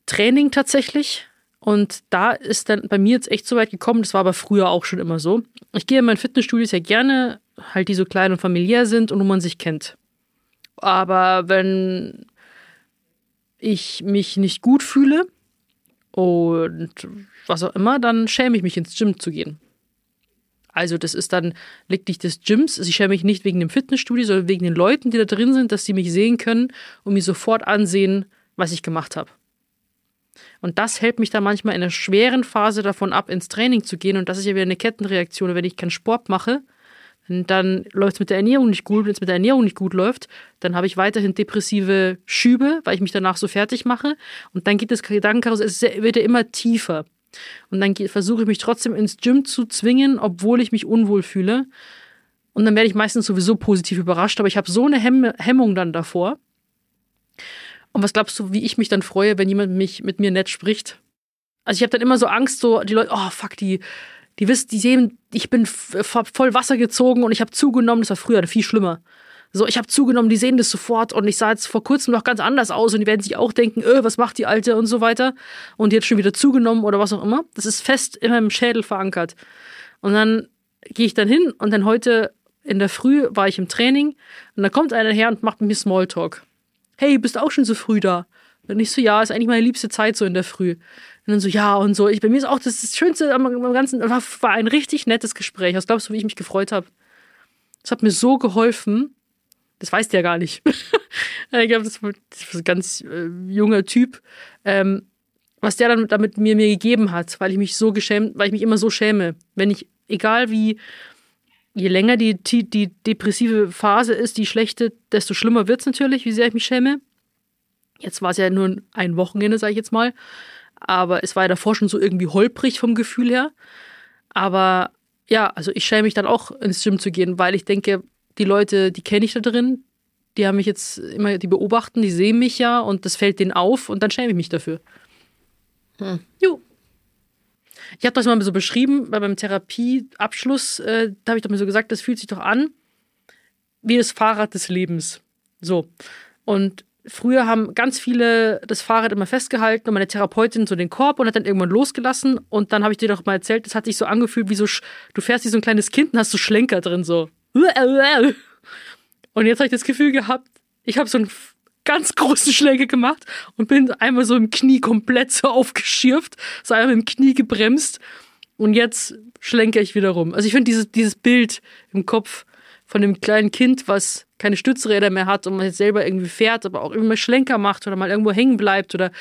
Training tatsächlich. Und da ist dann bei mir jetzt echt so weit gekommen, das war aber früher auch schon immer so. Ich gehe in mein Fitnessstudio sehr gerne, halt die so klein und familiär sind und wo man sich kennt. Aber wenn ich mich nicht gut fühle und was auch immer, dann schäme ich mich ins Gym zu gehen. Also das ist dann lediglich des Gyms. Ich schäme mich nicht wegen dem Fitnessstudio, sondern wegen den Leuten, die da drin sind, dass sie mich sehen können und mir sofort ansehen, was ich gemacht habe. Und das hält mich dann manchmal in einer schweren Phase davon ab, ins Training zu gehen. Und das ist ja wieder eine Kettenreaktion. Wenn ich keinen Sport mache, dann läuft es mit der Ernährung nicht gut. Wenn es mit der Ernährung nicht gut läuft, dann habe ich weiterhin depressive Schübe, weil ich mich danach so fertig mache. Und dann geht das Gedankenkarussell, es wird ja immer tiefer. Und dann versuche ich mich trotzdem ins Gym zu zwingen, obwohl ich mich unwohl fühle. Und dann werde ich meistens sowieso positiv überrascht, aber ich habe so eine Hemm Hemmung dann davor. Und was glaubst du, wie ich mich dann freue, wenn jemand mich mit mir nett spricht? Also ich habe dann immer so Angst, so die Leute, oh fuck, die, die wissen, die sehen, ich bin voll Wasser gezogen und ich habe zugenommen. Das war früher viel schlimmer. So, ich habe zugenommen, die sehen das sofort und ich sah jetzt vor kurzem noch ganz anders aus und die werden sich auch denken, öh, was macht die Alte und so weiter. Und jetzt schon wieder zugenommen oder was auch immer. Das ist fest in meinem Schädel verankert. Und dann gehe ich dann hin und dann heute in der Früh war ich im Training und da kommt einer her und macht mit mir Smalltalk hey, bist auch schon so früh da? Und ich so, ja, ist eigentlich meine liebste Zeit so in der Früh. Und dann so, ja, und so. Ich, bei mir ist auch das, das Schönste am, am Ganzen, war, war ein richtig nettes Gespräch. Was glaubst du, wie ich mich gefreut habe? Das hat mir so geholfen. Das weißt du ja gar nicht. ich glaube, das war ein ganz äh, junger Typ. Ähm, was der dann damit mir, mir gegeben hat, weil ich mich so geschämt, weil ich mich immer so schäme. Wenn ich, egal wie, je länger die, die, die depressive Phase ist, die schlechte, desto schlimmer wird es natürlich, wie sehr ich mich schäme. Jetzt war es ja nur ein Wochenende, sage ich jetzt mal. Aber es war ja davor schon so irgendwie holprig vom Gefühl her. Aber ja, also ich schäme mich dann auch ins Gym zu gehen, weil ich denke, die Leute, die kenne ich da drin, die haben mich jetzt immer, die beobachten, die sehen mich ja und das fällt denen auf und dann schäme ich mich dafür. Hm. Jo. Ich habe das mal so beschrieben, bei meinem Therapieabschluss, äh, da habe ich doch mal so gesagt, das fühlt sich doch an wie das Fahrrad des Lebens. So. Und früher haben ganz viele das Fahrrad immer festgehalten und meine Therapeutin so den Korb und hat dann irgendwann losgelassen. Und dann habe ich dir doch mal erzählt, das hat sich so angefühlt, wie so, du fährst wie so ein kleines Kind und hast so Schlenker drin, so. Und jetzt habe ich das Gefühl gehabt, ich habe so ein ganz großen Schläge gemacht und bin einmal so im Knie komplett so aufgeschirft, so einmal im Knie gebremst und jetzt schlenke ich wieder rum. Also ich finde dieses, dieses Bild im Kopf von dem kleinen Kind, was keine Stützräder mehr hat und man jetzt selber irgendwie fährt, aber auch immer Schlenker macht oder mal irgendwo hängen bleibt oder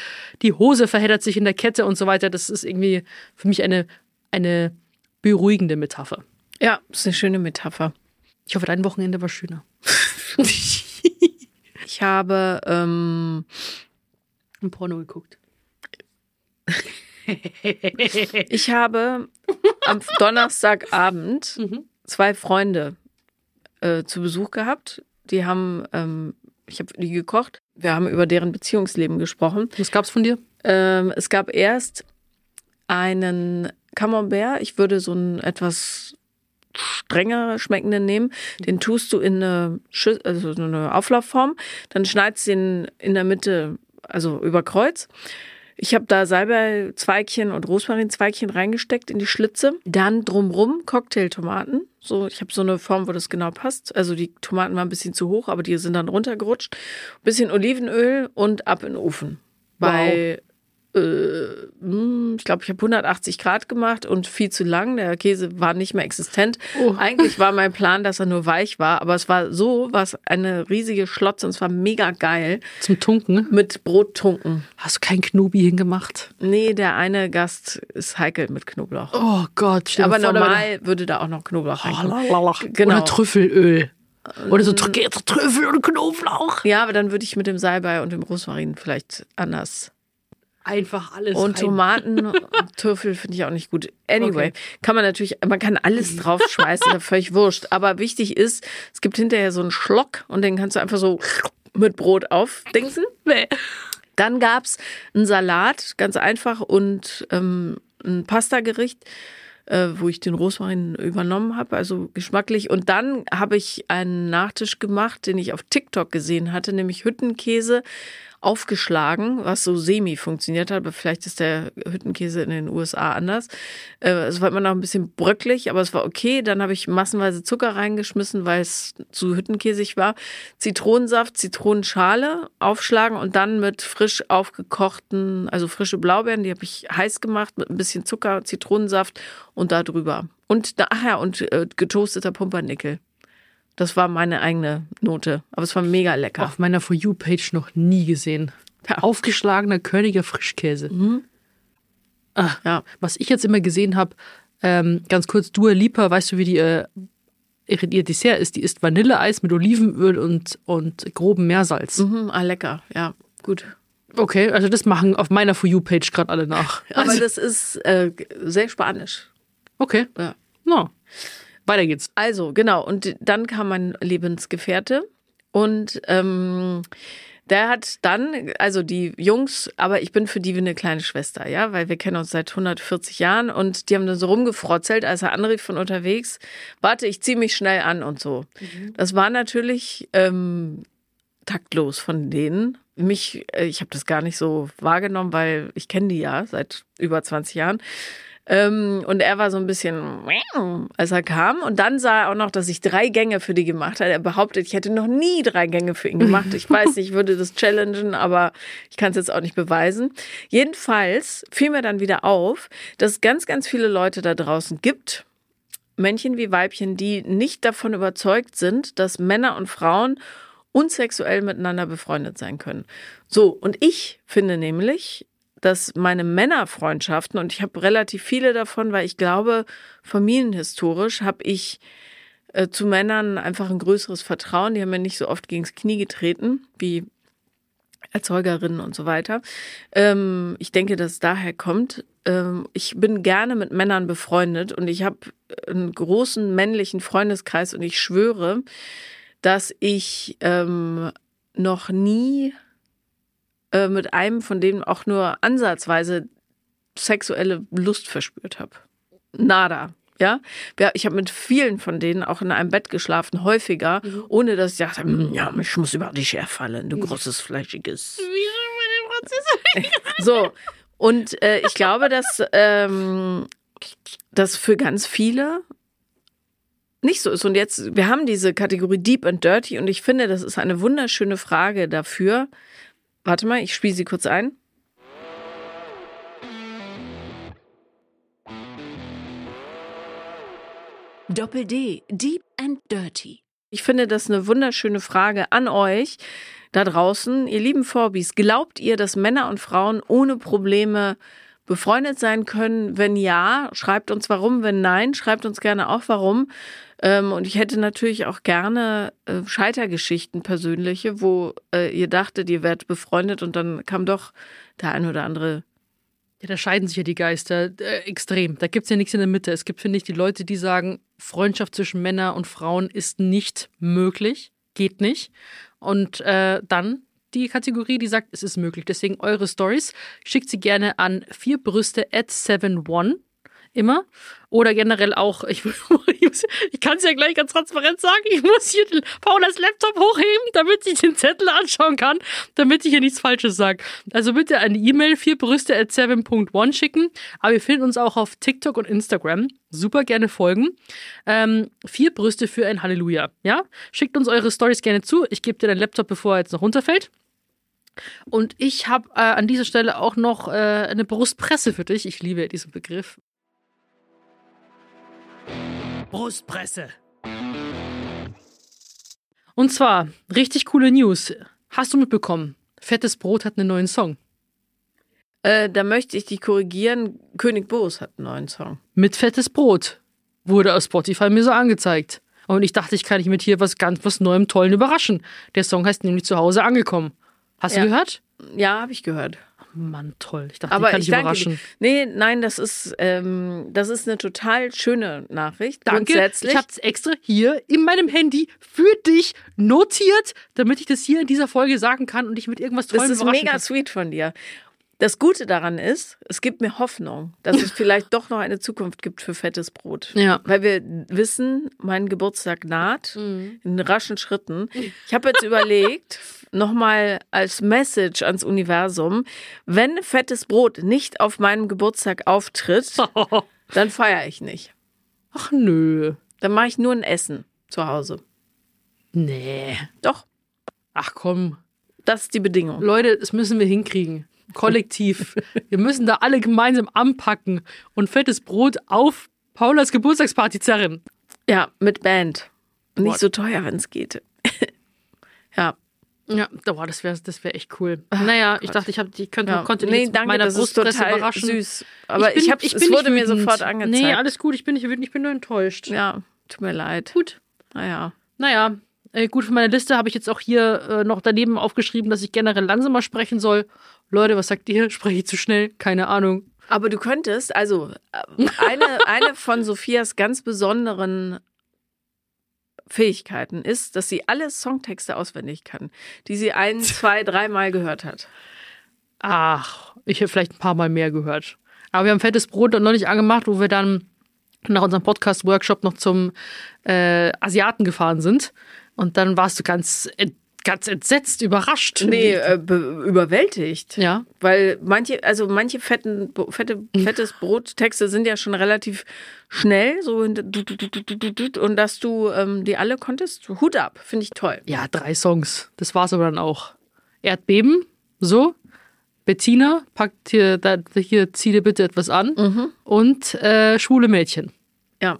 die Hose verheddert sich in der Kette und so weiter. Das ist irgendwie für mich eine, eine beruhigende Metapher. Ja, das ist eine schöne Metapher. Ich hoffe, dein Wochenende war schöner. Ich habe ähm, ein Porno geguckt. ich habe am Donnerstagabend mhm. zwei Freunde äh, zu Besuch gehabt. Die haben, ähm, ich habe die gekocht. Wir haben über deren Beziehungsleben gesprochen. Was gab's von dir? Ähm, es gab erst einen Camembert. Ich würde so ein etwas strenger schmeckenden nehmen. Den tust du in eine, Schü also so eine Auflaufform, dann schneidest du ihn in der Mitte, also über Kreuz. Ich habe da Salbeizweigchen und Rosmarinzweigchen reingesteckt in die Schlitze. Dann drumrum Cocktailtomaten. So, ich habe so eine Form, wo das genau passt. Also die Tomaten waren ein bisschen zu hoch, aber die sind dann runtergerutscht. Bisschen Olivenöl und ab in den Ofen. Wow. Bei äh, hm, ich glaube, ich habe 180 Grad gemacht und viel zu lang. Der Käse war nicht mehr existent. Oh. Eigentlich war mein Plan, dass er nur weich war, aber es war so, was eine riesige Schlotze und es war mega geil. Zum Tunken? Mit Brot tunken. Hast du kein Knobi hingemacht? Nee, der eine Gast ist heikel mit Knoblauch. Oh Gott, Aber normal würde da auch noch Knoblauch oh. Genau. Oder Trüffelöl. Oder so Trüffel und Knoblauch. Ja, aber dann würde ich mit dem Salbei und dem Rosmarin vielleicht anders einfach alles. Und Tomaten und Trüffel finde ich auch nicht gut. Anyway, okay. kann man natürlich, man kann alles draufschmeißen, ist ja völlig wurscht. Aber wichtig ist, es gibt hinterher so einen Schlock und den kannst du einfach so mit Brot aufdingsen. Nee. Dann gab's einen Salat, ganz einfach, und ähm, ein Pastagericht, äh, wo ich den Rosmarin übernommen habe, also geschmacklich. Und dann habe ich einen Nachtisch gemacht, den ich auf TikTok gesehen hatte, nämlich Hüttenkäse aufgeschlagen, was so semi funktioniert hat, aber vielleicht ist der Hüttenkäse in den USA anders. Äh, es war immer noch ein bisschen bröcklig, aber es war okay. Dann habe ich massenweise Zucker reingeschmissen, weil es zu hüttenkäsig war. Zitronensaft, Zitronenschale aufschlagen und dann mit frisch aufgekochten, also frische Blaubeeren, die habe ich heiß gemacht mit ein bisschen Zucker, Zitronensaft und da drüber. Und ach ja, und äh, getoasteter Pumpernickel. Das war meine eigene Note. Aber es war mega lecker. Auf meiner For You-Page noch nie gesehen. Ja. Aufgeschlagener Körniger Frischkäse. Ah, Ja. Was ich jetzt immer gesehen habe, ähm, ganz kurz, Dua Lipa, weißt du, wie die äh, ihr Dessert ist? Die isst Vanilleeis mit Olivenöl und, und grobem Meersalz. Mhm, ah, lecker. Ja, gut. Okay, also das machen auf meiner For You-Page gerade alle nach. Aber Also, das ist äh, sehr spanisch. okay, Ja. no. Weiter geht's. Also, genau. Und dann kam mein Lebensgefährte und ähm, der hat dann, also die Jungs, aber ich bin für die wie eine kleine Schwester, ja, weil wir kennen uns seit 140 Jahren und die haben dann so rumgefrotzelt, als er anrief von unterwegs, warte, ich ziehe mich schnell an und so. Das war natürlich ähm, taktlos von denen. Mich, äh, ich habe das gar nicht so wahrgenommen, weil ich kenne die ja seit über 20 Jahren. Ähm, und er war so ein bisschen, als er kam. Und dann sah er auch noch, dass ich drei Gänge für die gemacht habe. Er behauptet, ich hätte noch nie drei Gänge für ihn gemacht. Ich weiß nicht, ich würde das challengen, aber ich kann es jetzt auch nicht beweisen. Jedenfalls fiel mir dann wieder auf, dass es ganz, ganz viele Leute da draußen gibt, Männchen wie Weibchen, die nicht davon überzeugt sind, dass Männer und Frauen unsexuell miteinander befreundet sein können. So, und ich finde nämlich, dass meine Männerfreundschaften, und ich habe relativ viele davon, weil ich glaube, familienhistorisch habe ich äh, zu Männern einfach ein größeres Vertrauen. Die haben mir nicht so oft gegens Knie getreten wie Erzeugerinnen und so weiter. Ähm, ich denke, dass es daher kommt. Ähm, ich bin gerne mit Männern befreundet und ich habe einen großen männlichen Freundeskreis und ich schwöre, dass ich ähm, noch nie äh, mit einem von denen auch nur ansatzweise sexuelle Lust verspürt habe. Nada. Ja, ich habe mit vielen von denen auch in einem Bett geschlafen, häufiger, ohne dass ich dachte, "Hm, ja, ich muss über dich herfallen, du großes, fleischiges. So, und äh, ich glaube, dass ähm, das für ganz viele nicht so ist. Und jetzt, wir haben diese Kategorie Deep and Dirty und ich finde, das ist eine wunderschöne Frage dafür. Warte mal, ich spiele sie kurz ein. Doppel D, Deep and Dirty. Ich finde das eine wunderschöne Frage an euch da draußen. Ihr lieben Vorbis, glaubt ihr, dass Männer und Frauen ohne Probleme befreundet sein können? Wenn ja, schreibt uns warum. Wenn nein, schreibt uns gerne auch warum. Ähm, und ich hätte natürlich auch gerne äh, Scheitergeschichten persönliche, wo äh, ihr dachtet, ihr werdet befreundet und dann kam doch der ein oder andere Ja, da scheiden sich ja die Geister äh, extrem. Da gibt's ja nichts in der Mitte. Es gibt, finde ich, die Leute, die sagen, Freundschaft zwischen Männern und Frauen ist nicht möglich, geht nicht. Und äh, dann die Kategorie, die sagt, es ist möglich. Deswegen eure Stories schickt sie gerne an vierbrüste at 71 immer. Oder generell auch, ich, ich, kann es ja gleich ganz transparent sagen, ich muss hier Paulas Laptop hochheben, damit ich den Zettel anschauen kann, damit ich hier nichts Falsches sage. Also bitte eine E-Mail vierbrüste at 7.1 schicken. Aber wir finden uns auch auf TikTok und Instagram. Super gerne folgen. Ähm, vier Brüste für ein Halleluja. Ja? Schickt uns eure Stories gerne zu. Ich gebe dir deinen Laptop, bevor er jetzt noch runterfällt. Und ich habe äh, an dieser Stelle auch noch äh, eine Brustpresse für dich. Ich liebe diesen Begriff. Brustpresse. Und zwar, richtig coole News. Hast du mitbekommen? Fettes Brot hat einen neuen Song. Äh, da möchte ich dich korrigieren. König Boris hat einen neuen Song. Mit fettes Brot. Wurde auf Spotify mir so angezeigt. Und ich dachte, ich kann dich mit hier was ganz was Neuem, Tollen überraschen. Der Song heißt nämlich zu Hause angekommen. Hast Ja. du gehört? Ja, habe ich gehört. Mann, toll. Ich dachte, Aber ich kann ich dich danke überraschen. dir. Nee, nein, das ist, ähm, das ist eine total schöne Nachricht. Danke. Grundsätzlich. Ich habe es extra hier in meinem Handy für dich notiert, damit ich das hier in dieser Folge sagen kann und dich mit irgendwas das Tollem ist überraschen mega kann. sweet von dir. Das Gute daran ist, es gibt mir Hoffnung, dass es vielleicht doch noch eine Zukunft gibt für fettes Brot. Ja. Weil wir wissen, mein Geburtstag naht Mhm. in raschen Schritten. Ich habe jetzt überlegt, nochmal als Message ans Universum, wenn fettes Brot nicht auf meinem Geburtstag auftritt, dann feiere ich nicht. Ach nö. Dann mache ich nur ein Essen zu Hause. Nee. Doch, Ach komm. das ist die Bedingung. Leute, das müssen wir hinkriegen. Kollektiv. wir müssen da alle gemeinsam anpacken und fettes Brot auf Paulas Geburtstagsparty zerren. Ja, mit Band. Nicht Boah. so teuer, wenn es geht. ja. Ja, boah, das wäre das wär echt cool. naja, ich dachte, ich, hab, ich könnte, ja. konnte nee, danke, meiner das ist Brustpresse total überraschen. süß. Aber ich, bin- hab, bin es wurde mir sofort angezeigt. Nee, alles gut, ich bin nicht wütend, ich bin nur enttäuscht. ja, tut mir leid. Gut. Naja. Naja, äh, gut, für meine Liste habe ich jetzt auch hier äh, noch daneben aufgeschrieben, dass ich generell langsamer sprechen soll. Leute, was sagt ihr? Spreche ich zu schnell? Keine Ahnung. Aber du könntest, also äh, eine, eine von Sophias ganz besonderen Fähigkeiten ist, dass sie alle Songtexte auswendig kann, die sie ein, zwei, dreimal gehört hat. Ach, ich habe vielleicht ein paar Mal mehr gehört. Aber wir haben fettes Brot noch nicht angemacht, wo wir dann nach unserem Podcast-Workshop noch zum äh, Asiaten gefahren sind. Und dann warst du ganz, ganz entsetzt, überrascht. Nee, äh, be- überwältigt. Ja. Weil manche, also manche fetten, fette, fettes Brottexte sind ja schon relativ schnell, so und dass du ähm, die alle konntest, Hut ab, finde ich toll. Ja, drei Songs. Das war's aber dann auch. Erdbeben, so. Bettina, packt hier, da, hier zieh dir bitte etwas an. Und äh, schwule Mädchen. Ja,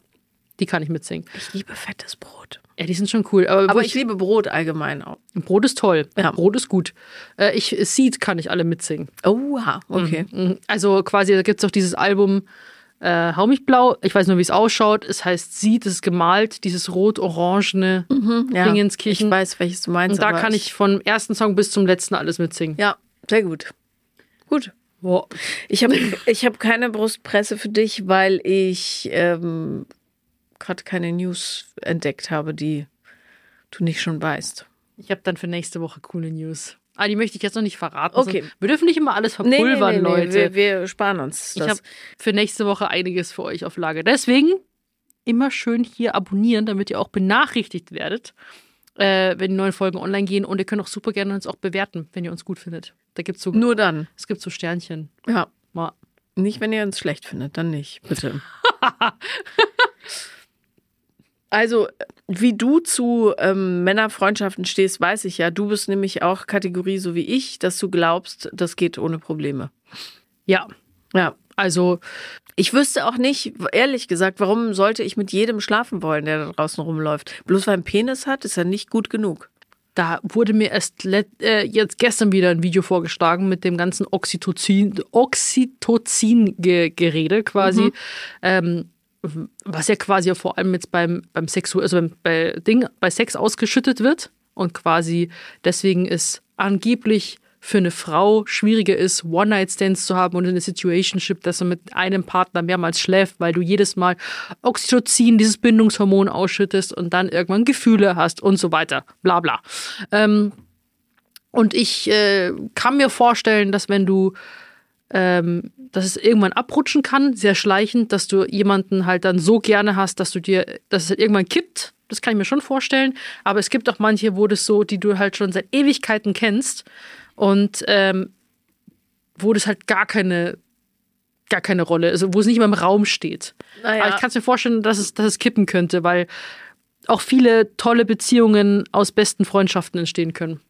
Die kann ich mitsingen. ich liebe fettes Brot. Ja, die sind schon cool. Aber, Aber wo ich liebe Brot allgemein auch. Brot ist toll. Ja. Brot ist gut. Äh, ich, Seed kann ich alle mitsingen. Oha, okay. Mhm. Also quasi, da gibt es auch dieses Album äh, Hau mich blau. Ich weiß nur, wie es ausschaut. Es heißt Seed, es ist gemalt, dieses rot-orangene Ja, Dingenskirchen. ich weiß, welches du meinst. Und da kann ich vom ersten Song bis zum letzten alles mitsingen. Ja, sehr gut. Gut. Boah. Ich habe ich hab keine Brustpresse für dich, weil ich ähm, gerade keine News entdeckt habe, die du nicht schon weißt. Ich habe dann für nächste Woche coole News. Ah, die möchte ich jetzt noch nicht verraten. Okay. Wir dürfen nicht immer alles verpulvern, Leute. Wir, wir sparen uns ich das. habe für nächste Woche einiges für euch auf Lager. Deswegen immer schön hier abonnieren, damit ihr auch benachrichtigt werdet, äh, wenn die neuen Folgen online gehen. Und ihr könnt auch super gerne uns auch bewerten, wenn ihr uns gut findet. Da gibt's so, Nur dann. es gibt so Sternchen. Ja. Mal. Nicht, wenn ihr uns schlecht findet, dann nicht, bitte. also, wie du zu ähm, Männerfreundschaften stehst, weiß ich ja. Du bist nämlich auch Kategorie so wie ich, dass du glaubst, das geht ohne Probleme. Ja, Ja. also Ich wüsste auch nicht, ehrlich gesagt, warum sollte ich mit jedem schlafen wollen, der da draußen rumläuft. Bloß weil er einen Penis hat, ist er nicht gut genug. Da wurde mir erst äh, jetzt gestern wieder ein Video vorgeschlagen mit dem ganzen Oxytocin, Oxytocin-Gerede quasi. Ähm, was ja quasi vor allem jetzt beim, beim Sexu also beim, bei Ding, bei Sex ausgeschüttet wird und quasi deswegen es angeblich für eine Frau schwieriger ist, One-Night-Stands zu haben und eine Situationship, dass man mit einem Partner mehrmals schläft, weil du jedes Mal Oxytocin, dieses Bindungshormon ausschüttest und dann irgendwann Gefühle hast und so weiter. Bla bla. Ähm, und ich äh, kann mir vorstellen, dass wenn du ähm, dass es irgendwann abrutschen kann, sehr schleichend, dass du jemanden halt dann so gerne hast, dass du dir, dass es halt irgendwann kippt. Das kann ich mir schon vorstellen. Aber es gibt auch manche, wo das so, die du halt schon seit Ewigkeiten kennst und ähm, wo das halt gar keine, gar keine Rolle, also wo es nicht mehr im Raum steht. Naja. Aber ich kann es mir vorstellen, dass es, dass es kippen könnte, weil auch viele tolle Beziehungen aus besten Freundschaften entstehen können.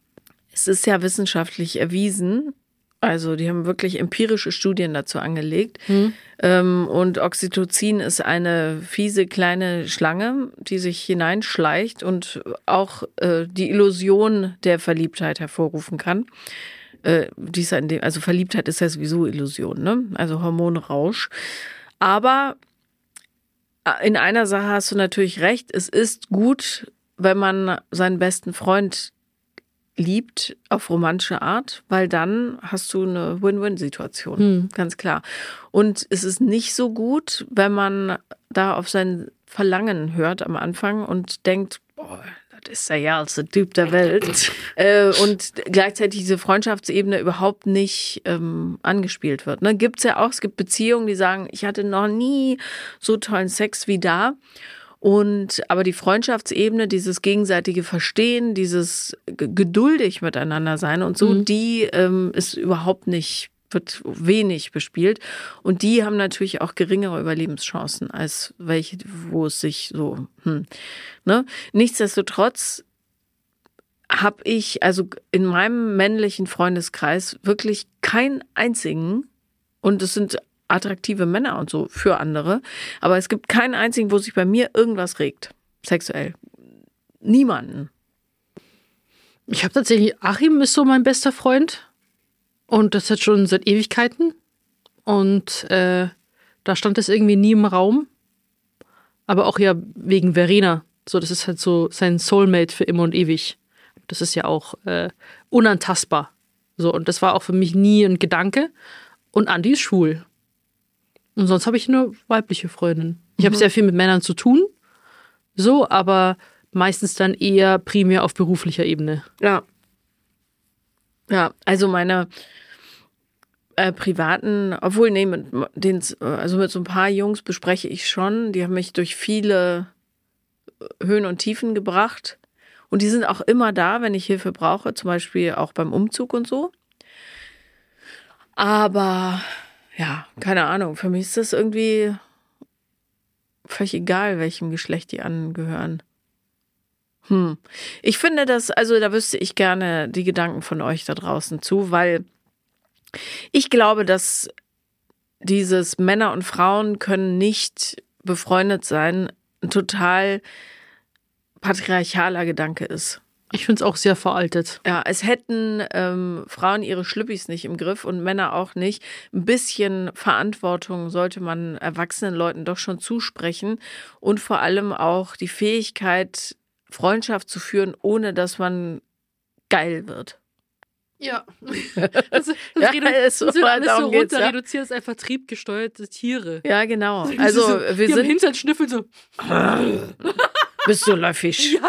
Es ist ja wissenschaftlich erwiesen. Also, die haben wirklich empirische Studien dazu angelegt. Ähm, und Oxytocin ist eine fiese kleine Schlange, die sich hineinschleicht und auch äh, die Illusion der Verliebtheit hervorrufen kann. Äh, die ist ja in dem, also Verliebtheit ist ja sowieso Illusion, ne? Also Hormonrausch. Aber äh, in einer Sache hast du natürlich recht. Es ist gut, wenn man seinen besten Freund liebt auf romantische Art, weil dann hast du eine Win-Win-Situation, ganz klar. Und es ist nicht so gut, wenn man da auf sein Verlangen hört am Anfang und denkt, boah, das ist der geilste Typ der Welt. äh, und gleichzeitig diese Freundschaftsebene überhaupt nicht ähm, angespielt wird. Ne? Gibt's ja auch, es gibt Beziehungen, die sagen, ich hatte noch nie so tollen Sex wie da. Und aber die Freundschaftsebene, dieses gegenseitige Verstehen, dieses geduldig miteinander sein und so, die ähm, ist überhaupt nicht, wird wenig bespielt. Und die haben natürlich auch geringere Überlebenschancen als welche, wo es sich so, hm, ne? Nichtsdestotrotz habe ich also in meinem männlichen Freundeskreis wirklich keinen einzigen und es sind attraktive Männer und so für andere, aber es gibt keinen einzigen, wo sich bei mir irgendwas regt, sexuell. Niemanden. Ich habe tatsächlich, Achim ist so mein bester Freund. Und das hat schon seit Ewigkeiten. Und äh, da stand das irgendwie nie im Raum. Aber auch ja wegen Verena. So, das ist halt so sein Soulmate für immer und ewig. Das ist ja auch äh, unantastbar. So, und das war auch für mich nie ein Gedanke. Und Andi ist schwul. Und sonst habe ich nur weibliche Freundinnen. Ich habe sehr viel mit Männern zu tun. So, aber meistens dann eher primär auf beruflicher Ebene. Ja. Ja, also meine äh, privaten, obwohl, nee, mit den, also mit so ein paar Jungs bespreche ich schon. Die haben mich durch viele Höhen und Tiefen gebracht. Und die sind auch immer da, wenn ich Hilfe brauche, zum Beispiel auch beim Umzug und so. Aber ja, keine Ahnung, für mich ist das irgendwie völlig egal, welchem Geschlecht die angehören. Hm. Ich finde das, also da wüsste ich gerne die Gedanken von euch da draußen zu, weil ich glaube, dass dieses Männer und Frauen können nicht befreundet sein, ein total patriarchaler Gedanke ist. Ich finde es auch sehr veraltet. Ja, es hätten ähm, Frauen ihre Schlüppis nicht im Griff und Männer auch nicht. Ein bisschen Verantwortung sollte man erwachsenen Leuten doch schon zusprechen und vor allem auch die Fähigkeit, Freundschaft zu führen, ohne dass man geil wird. Ja. Das, das, Ja, ist so, wird alles so runter ja. reduziert, ist einfach triebgesteuerte Tiere. Ja, genau. Also so, wir sind. Hintern schnüffeln so. Bist du läufig?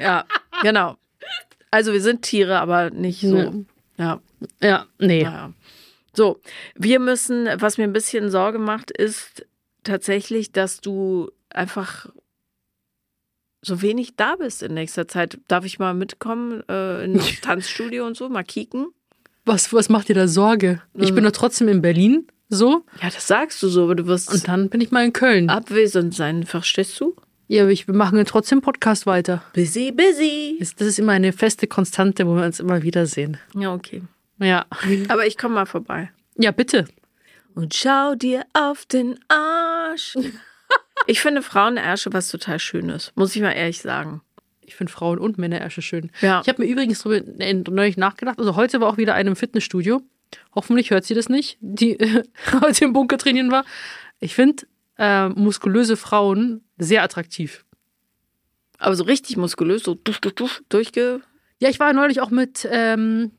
Ja. genau. Also wir sind Tiere, aber nicht so. Ja. Ja. Ja, nee. Ja. So, wir müssen, was mir ein bisschen Sorge macht, ist tatsächlich, dass du einfach so wenig da bist in nächster Zeit. Darf ich mal mitkommen äh, ins Tanzstudio und so, mal kicken? Was, was macht dir da Sorge? Ich bin doch trotzdem in Berlin, so. Ja, das sagst du so, aber du wirst Und dann bin ich mal in Köln. abwesend sein, verstehst du? Ja, aber ich, wir machen ja trotzdem Podcast weiter. Busy, busy. Das ist immer eine feste Konstante, wo wir uns immer wiedersehen. Ja, okay. Ja. Aber ich komme mal vorbei. Ja, bitte. Und schau dir auf den Arsch. Ich finde Frauenärsche was total Schönes, muss ich mal ehrlich sagen. Ich finde Frauen und Männerärsche schön. Ja. Ich habe mir übrigens drüber äh, neulich nachgedacht. Also heute war auch wieder eine im Fitnessstudio. Hoffentlich hört sie das nicht, die heute im Bunker trainieren war. Ich finde äh, muskulöse Frauen sehr attraktiv. Aber so richtig muskulös, so duff, duff, duff, durchge. Ja, ich war neulich auch mit, ähm,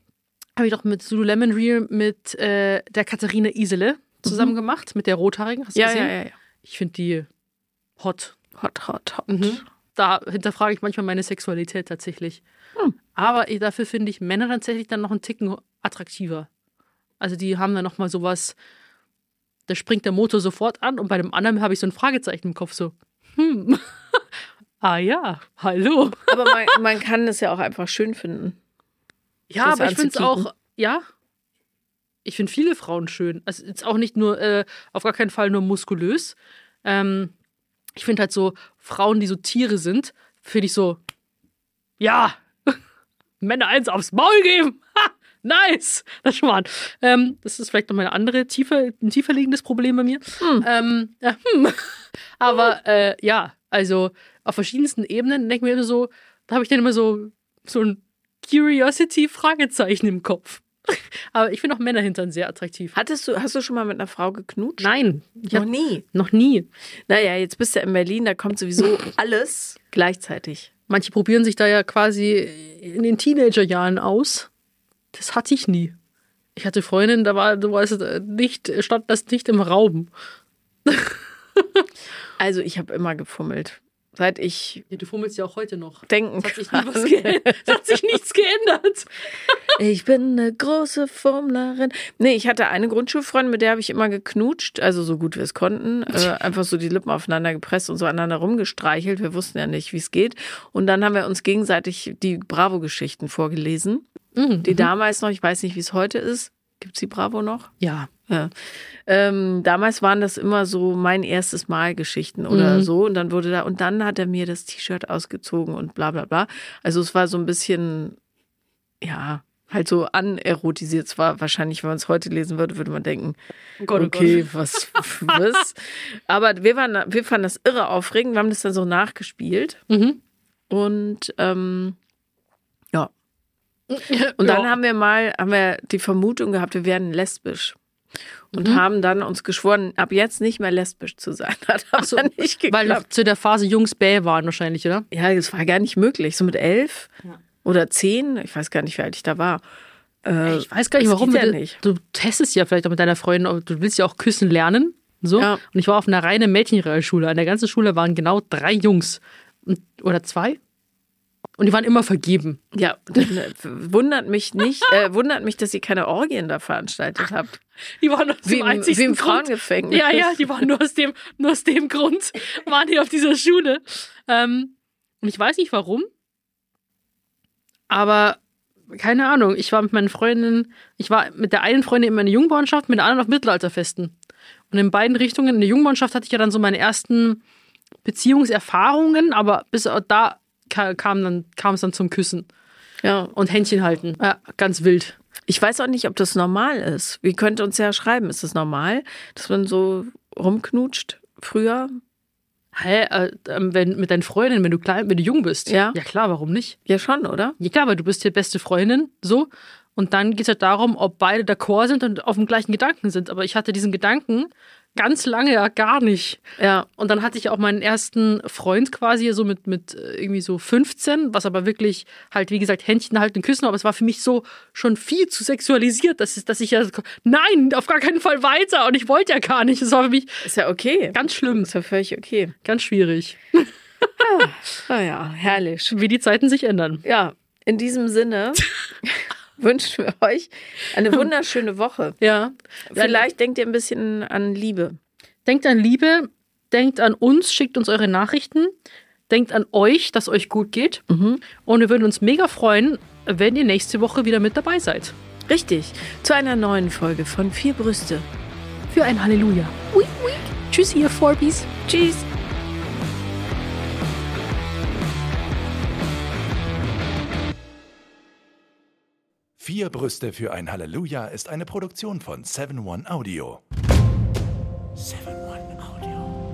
habe ich doch mit Zulu Lemon Reel mit äh, der Katharina Isele zusammen gemacht, mit der Rothaarigen. Hast du Ja, gesehen? ja, ja, ja. Ich finde die hot. Hot, hot, hot. Mhm. Da hinterfrage ich manchmal meine Sexualität tatsächlich. Hm. Aber dafür finde ich Männer tatsächlich dann noch einen Ticken attraktiver. Also die haben dann noch mal sowas, da springt der Motor sofort an und bei dem anderen habe ich so ein Fragezeichen im Kopf so, hm, ah ja, hallo. Aber man, man kann es ja auch einfach schön finden. Ja, Das aber ich finde es auch, ja, ich finde viele Frauen schön. Also jetzt auch nicht nur, äh, auf gar keinen Fall nur muskulös. Ähm, ich finde halt so Frauen, die so Tiere sind, finde ich so, ja, Männer eins aufs Maul geben. Nice. Das schon mal. an. Ähm, das ist vielleicht noch mal eine andere, tiefer, ein tiefer liegendes Problem bei mir. Ähm, ja, hm. Aber äh, ja, also auf verschiedensten Ebenen denke ich mir immer so, da habe ich dann immer so, so ein Curiosity-Fragezeichen im Kopf. Aber ich finde auch Männerhintern sehr attraktiv. Hattest du, hast du schon mal mit einer Frau geknutscht? Nein, Noch hab, nie. noch nie. Naja, jetzt bist du in Berlin, da kommt sowieso alles gleichzeitig. Manche probieren sich da ja quasi in den Teenagerjahren aus. Das hatte ich nie. Ich hatte Freundinnen, da war, war es äh, nicht, stand das nicht im Raum. Also ich habe immer gefummelt. seit ich Ja, du fummelst ja auch heute noch. denken Es hat sich, es hat sich nichts geändert. Ich bin eine große Fummlerin. Nee, ich hatte eine Grundschulfreundin, mit der habe ich immer geknutscht, also so gut wir es konnten. Äh, einfach so die Lippen aufeinander gepresst und so aneinander rumgestreichelt. Wir wussten ja nicht, wie es geht. Und dann haben wir uns gegenseitig die Bravo-Geschichten vorgelesen. Die damals noch, ich weiß nicht, wie es heute ist. Gibt's die Bravo noch? Ja. Ja. Ähm, damals waren das immer so mein erstes Mal Geschichten oder Mhm. so. Und dann wurde da, und dann hat er mir das T-Shirt ausgezogen und bla bla bla. Also es war so ein bisschen, ja, halt so anerotisiert. Zwar wahrscheinlich, wenn man es heute lesen würde, würde man denken, Oh Gott, oh okay, was, was? Aber wir, waren, wir fanden das irre aufregend. Wir haben das dann so nachgespielt. Mhm. Und ähm. Und dann Ja. haben wir mal, haben wir die Vermutung gehabt, wir werden lesbisch. Und Mhm. haben dann uns geschworen, ab jetzt nicht mehr lesbisch zu sein. Hat aber so, nicht Weil noch geklappt. zu der Phase Jungs bäh waren wahrscheinlich, oder? Ja, das war gar nicht möglich. So mit elf Ja. oder zehn, ich weiß gar nicht, wie alt ich da war. Äh, Ich weiß gar nicht, warum. ja du, nicht. du testest ja vielleicht auch mit deiner Freundin, du willst ja auch küssen lernen. So. Ja. Und ich war auf einer reinen Mädchenrealschule. An der ganzen Schule waren genau drei Jungs. Oder zwei. Und die waren immer vergeben. Ja, äh, wundert mich nicht, äh, wundert mich, dass ihr keine Orgien da veranstaltet habt. Die waren aus Wie dem im, einzigsten wie im Grund. Frauengefängnis. Ja, ja, die waren nur aus dem, nur aus dem Grund, waren die auf dieser Schule. Ähm, und ich weiß nicht warum, aber keine Ahnung. Ich war mit meinen Freundinnen, ich war mit der einen Freundin in meiner Jungbauernschaft, mit der anderen auf Mittelalterfesten. Und in beiden Richtungen, in der Jungbauernschaft hatte ich ja dann so meine ersten Beziehungserfahrungen, aber bis da kam, dann, kam es dann zum Küssen ja. und Händchen halten. Ja, ganz wild. Ich weiß auch nicht, ob das normal ist. Ihr könnt uns ja schreiben, ist das normal, dass man so rumknutscht früher? Hä, äh, ähm, wenn, mit deinen Freundinnen, wenn du klein, wenn du jung bist. Ja. Ja klar, warum nicht? Ja, schon, oder? Ja klar, weil du bist die beste Freundin, so. Und dann geht es halt darum, ob beide d'accord sind und auf dem gleichen Gedanken sind. Aber ich hatte diesen Gedanken ganz lange ja gar nicht. Ja. Und dann hatte ich auch meinen ersten Freund quasi so mit, mit äh, irgendwie so 15, was aber wirklich halt, wie gesagt, Händchen halten, küssen, aber es war für mich so schon viel zu sexualisiert, dass, es- dass ich ja, nein, auf gar keinen Fall weiter und ich wollte ja gar nicht. Es war für mich Ist ja okay. ganz schlimm, Ist ja völlig okay. ganz schwierig, Naja, herrlich. wie die Zeiten sich ändern. Ja, in diesem Sinne wünschen wir euch eine wunderschöne Woche. Ja. Vielleicht denkt ihr ein bisschen an Liebe. Denkt an Liebe, denkt an uns, schickt uns eure Nachrichten, denkt an euch, dass euch gut geht. Und wir würden uns mega freuen, wenn ihr nächste Woche wieder mit dabei seid. Richtig, zu einer neuen Folge von Vier Brüste. Für ein Halleluja. Week, week. Tschüss, ihr Forbies. Tschüss. Vier Brüste für ein Halleluja ist eine Produktion von 7-One Audio. 7-One Audio.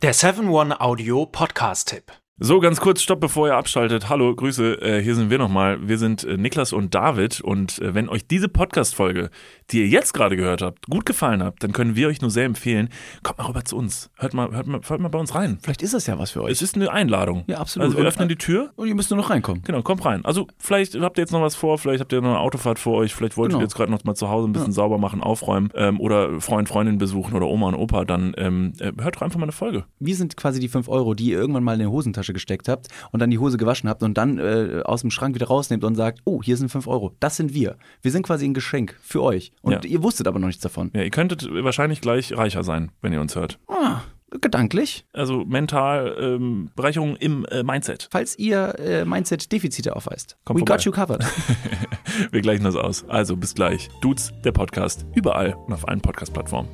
Der 7-One Audio Podcast-Tipp. So, ganz kurz, stopp, bevor ihr abschaltet. Hallo, Grüße, äh, hier sind wir nochmal. Wir sind äh, Niklas und David und äh, wenn euch diese Podcast-Folge, die ihr jetzt gerade gehört habt, gut gefallen hat, dann können wir euch nur sehr empfehlen, kommt mal rüber zu uns. Hört mal, hört mal, hört mal bei uns rein. Vielleicht ist das ja was für euch. Es ist eine Einladung. Ja, absolut. Also wir öffnen die Tür. Und ihr müsst nur noch reinkommen. Genau, kommt rein. Also vielleicht habt ihr jetzt noch was vor, vielleicht habt ihr noch eine Autofahrt vor euch, vielleicht wollt Genau. ihr jetzt gerade noch mal zu Hause ein bisschen sauber machen, aufräumen ähm, oder Freund, Freundin besuchen oder Oma und Opa, dann ähm, äh, hört doch einfach mal eine Folge. Wir sind quasi die 5 Euro, die ihr irgendwann mal in die Hosentasche gesteckt habt und dann die Hose gewaschen habt und dann äh, aus dem Schrank wieder rausnehmt und sagt, oh, hier sind 5 Euro. Das sind wir. Wir sind quasi ein Geschenk für euch. Und Ja. ihr wusstet aber noch nichts davon. Ja, ihr könntet wahrscheinlich gleich reicher sein, wenn ihr uns hört. Ah, gedanklich. Also mental ähm, Bereicherung im äh, Mindset. Falls ihr äh, Mindset-Defizite aufweist. Kommt We vorbei. got you covered. Wir gleichen das aus. Also bis gleich. Dudes, der Podcast. Überall und auf allen Podcast-Plattformen.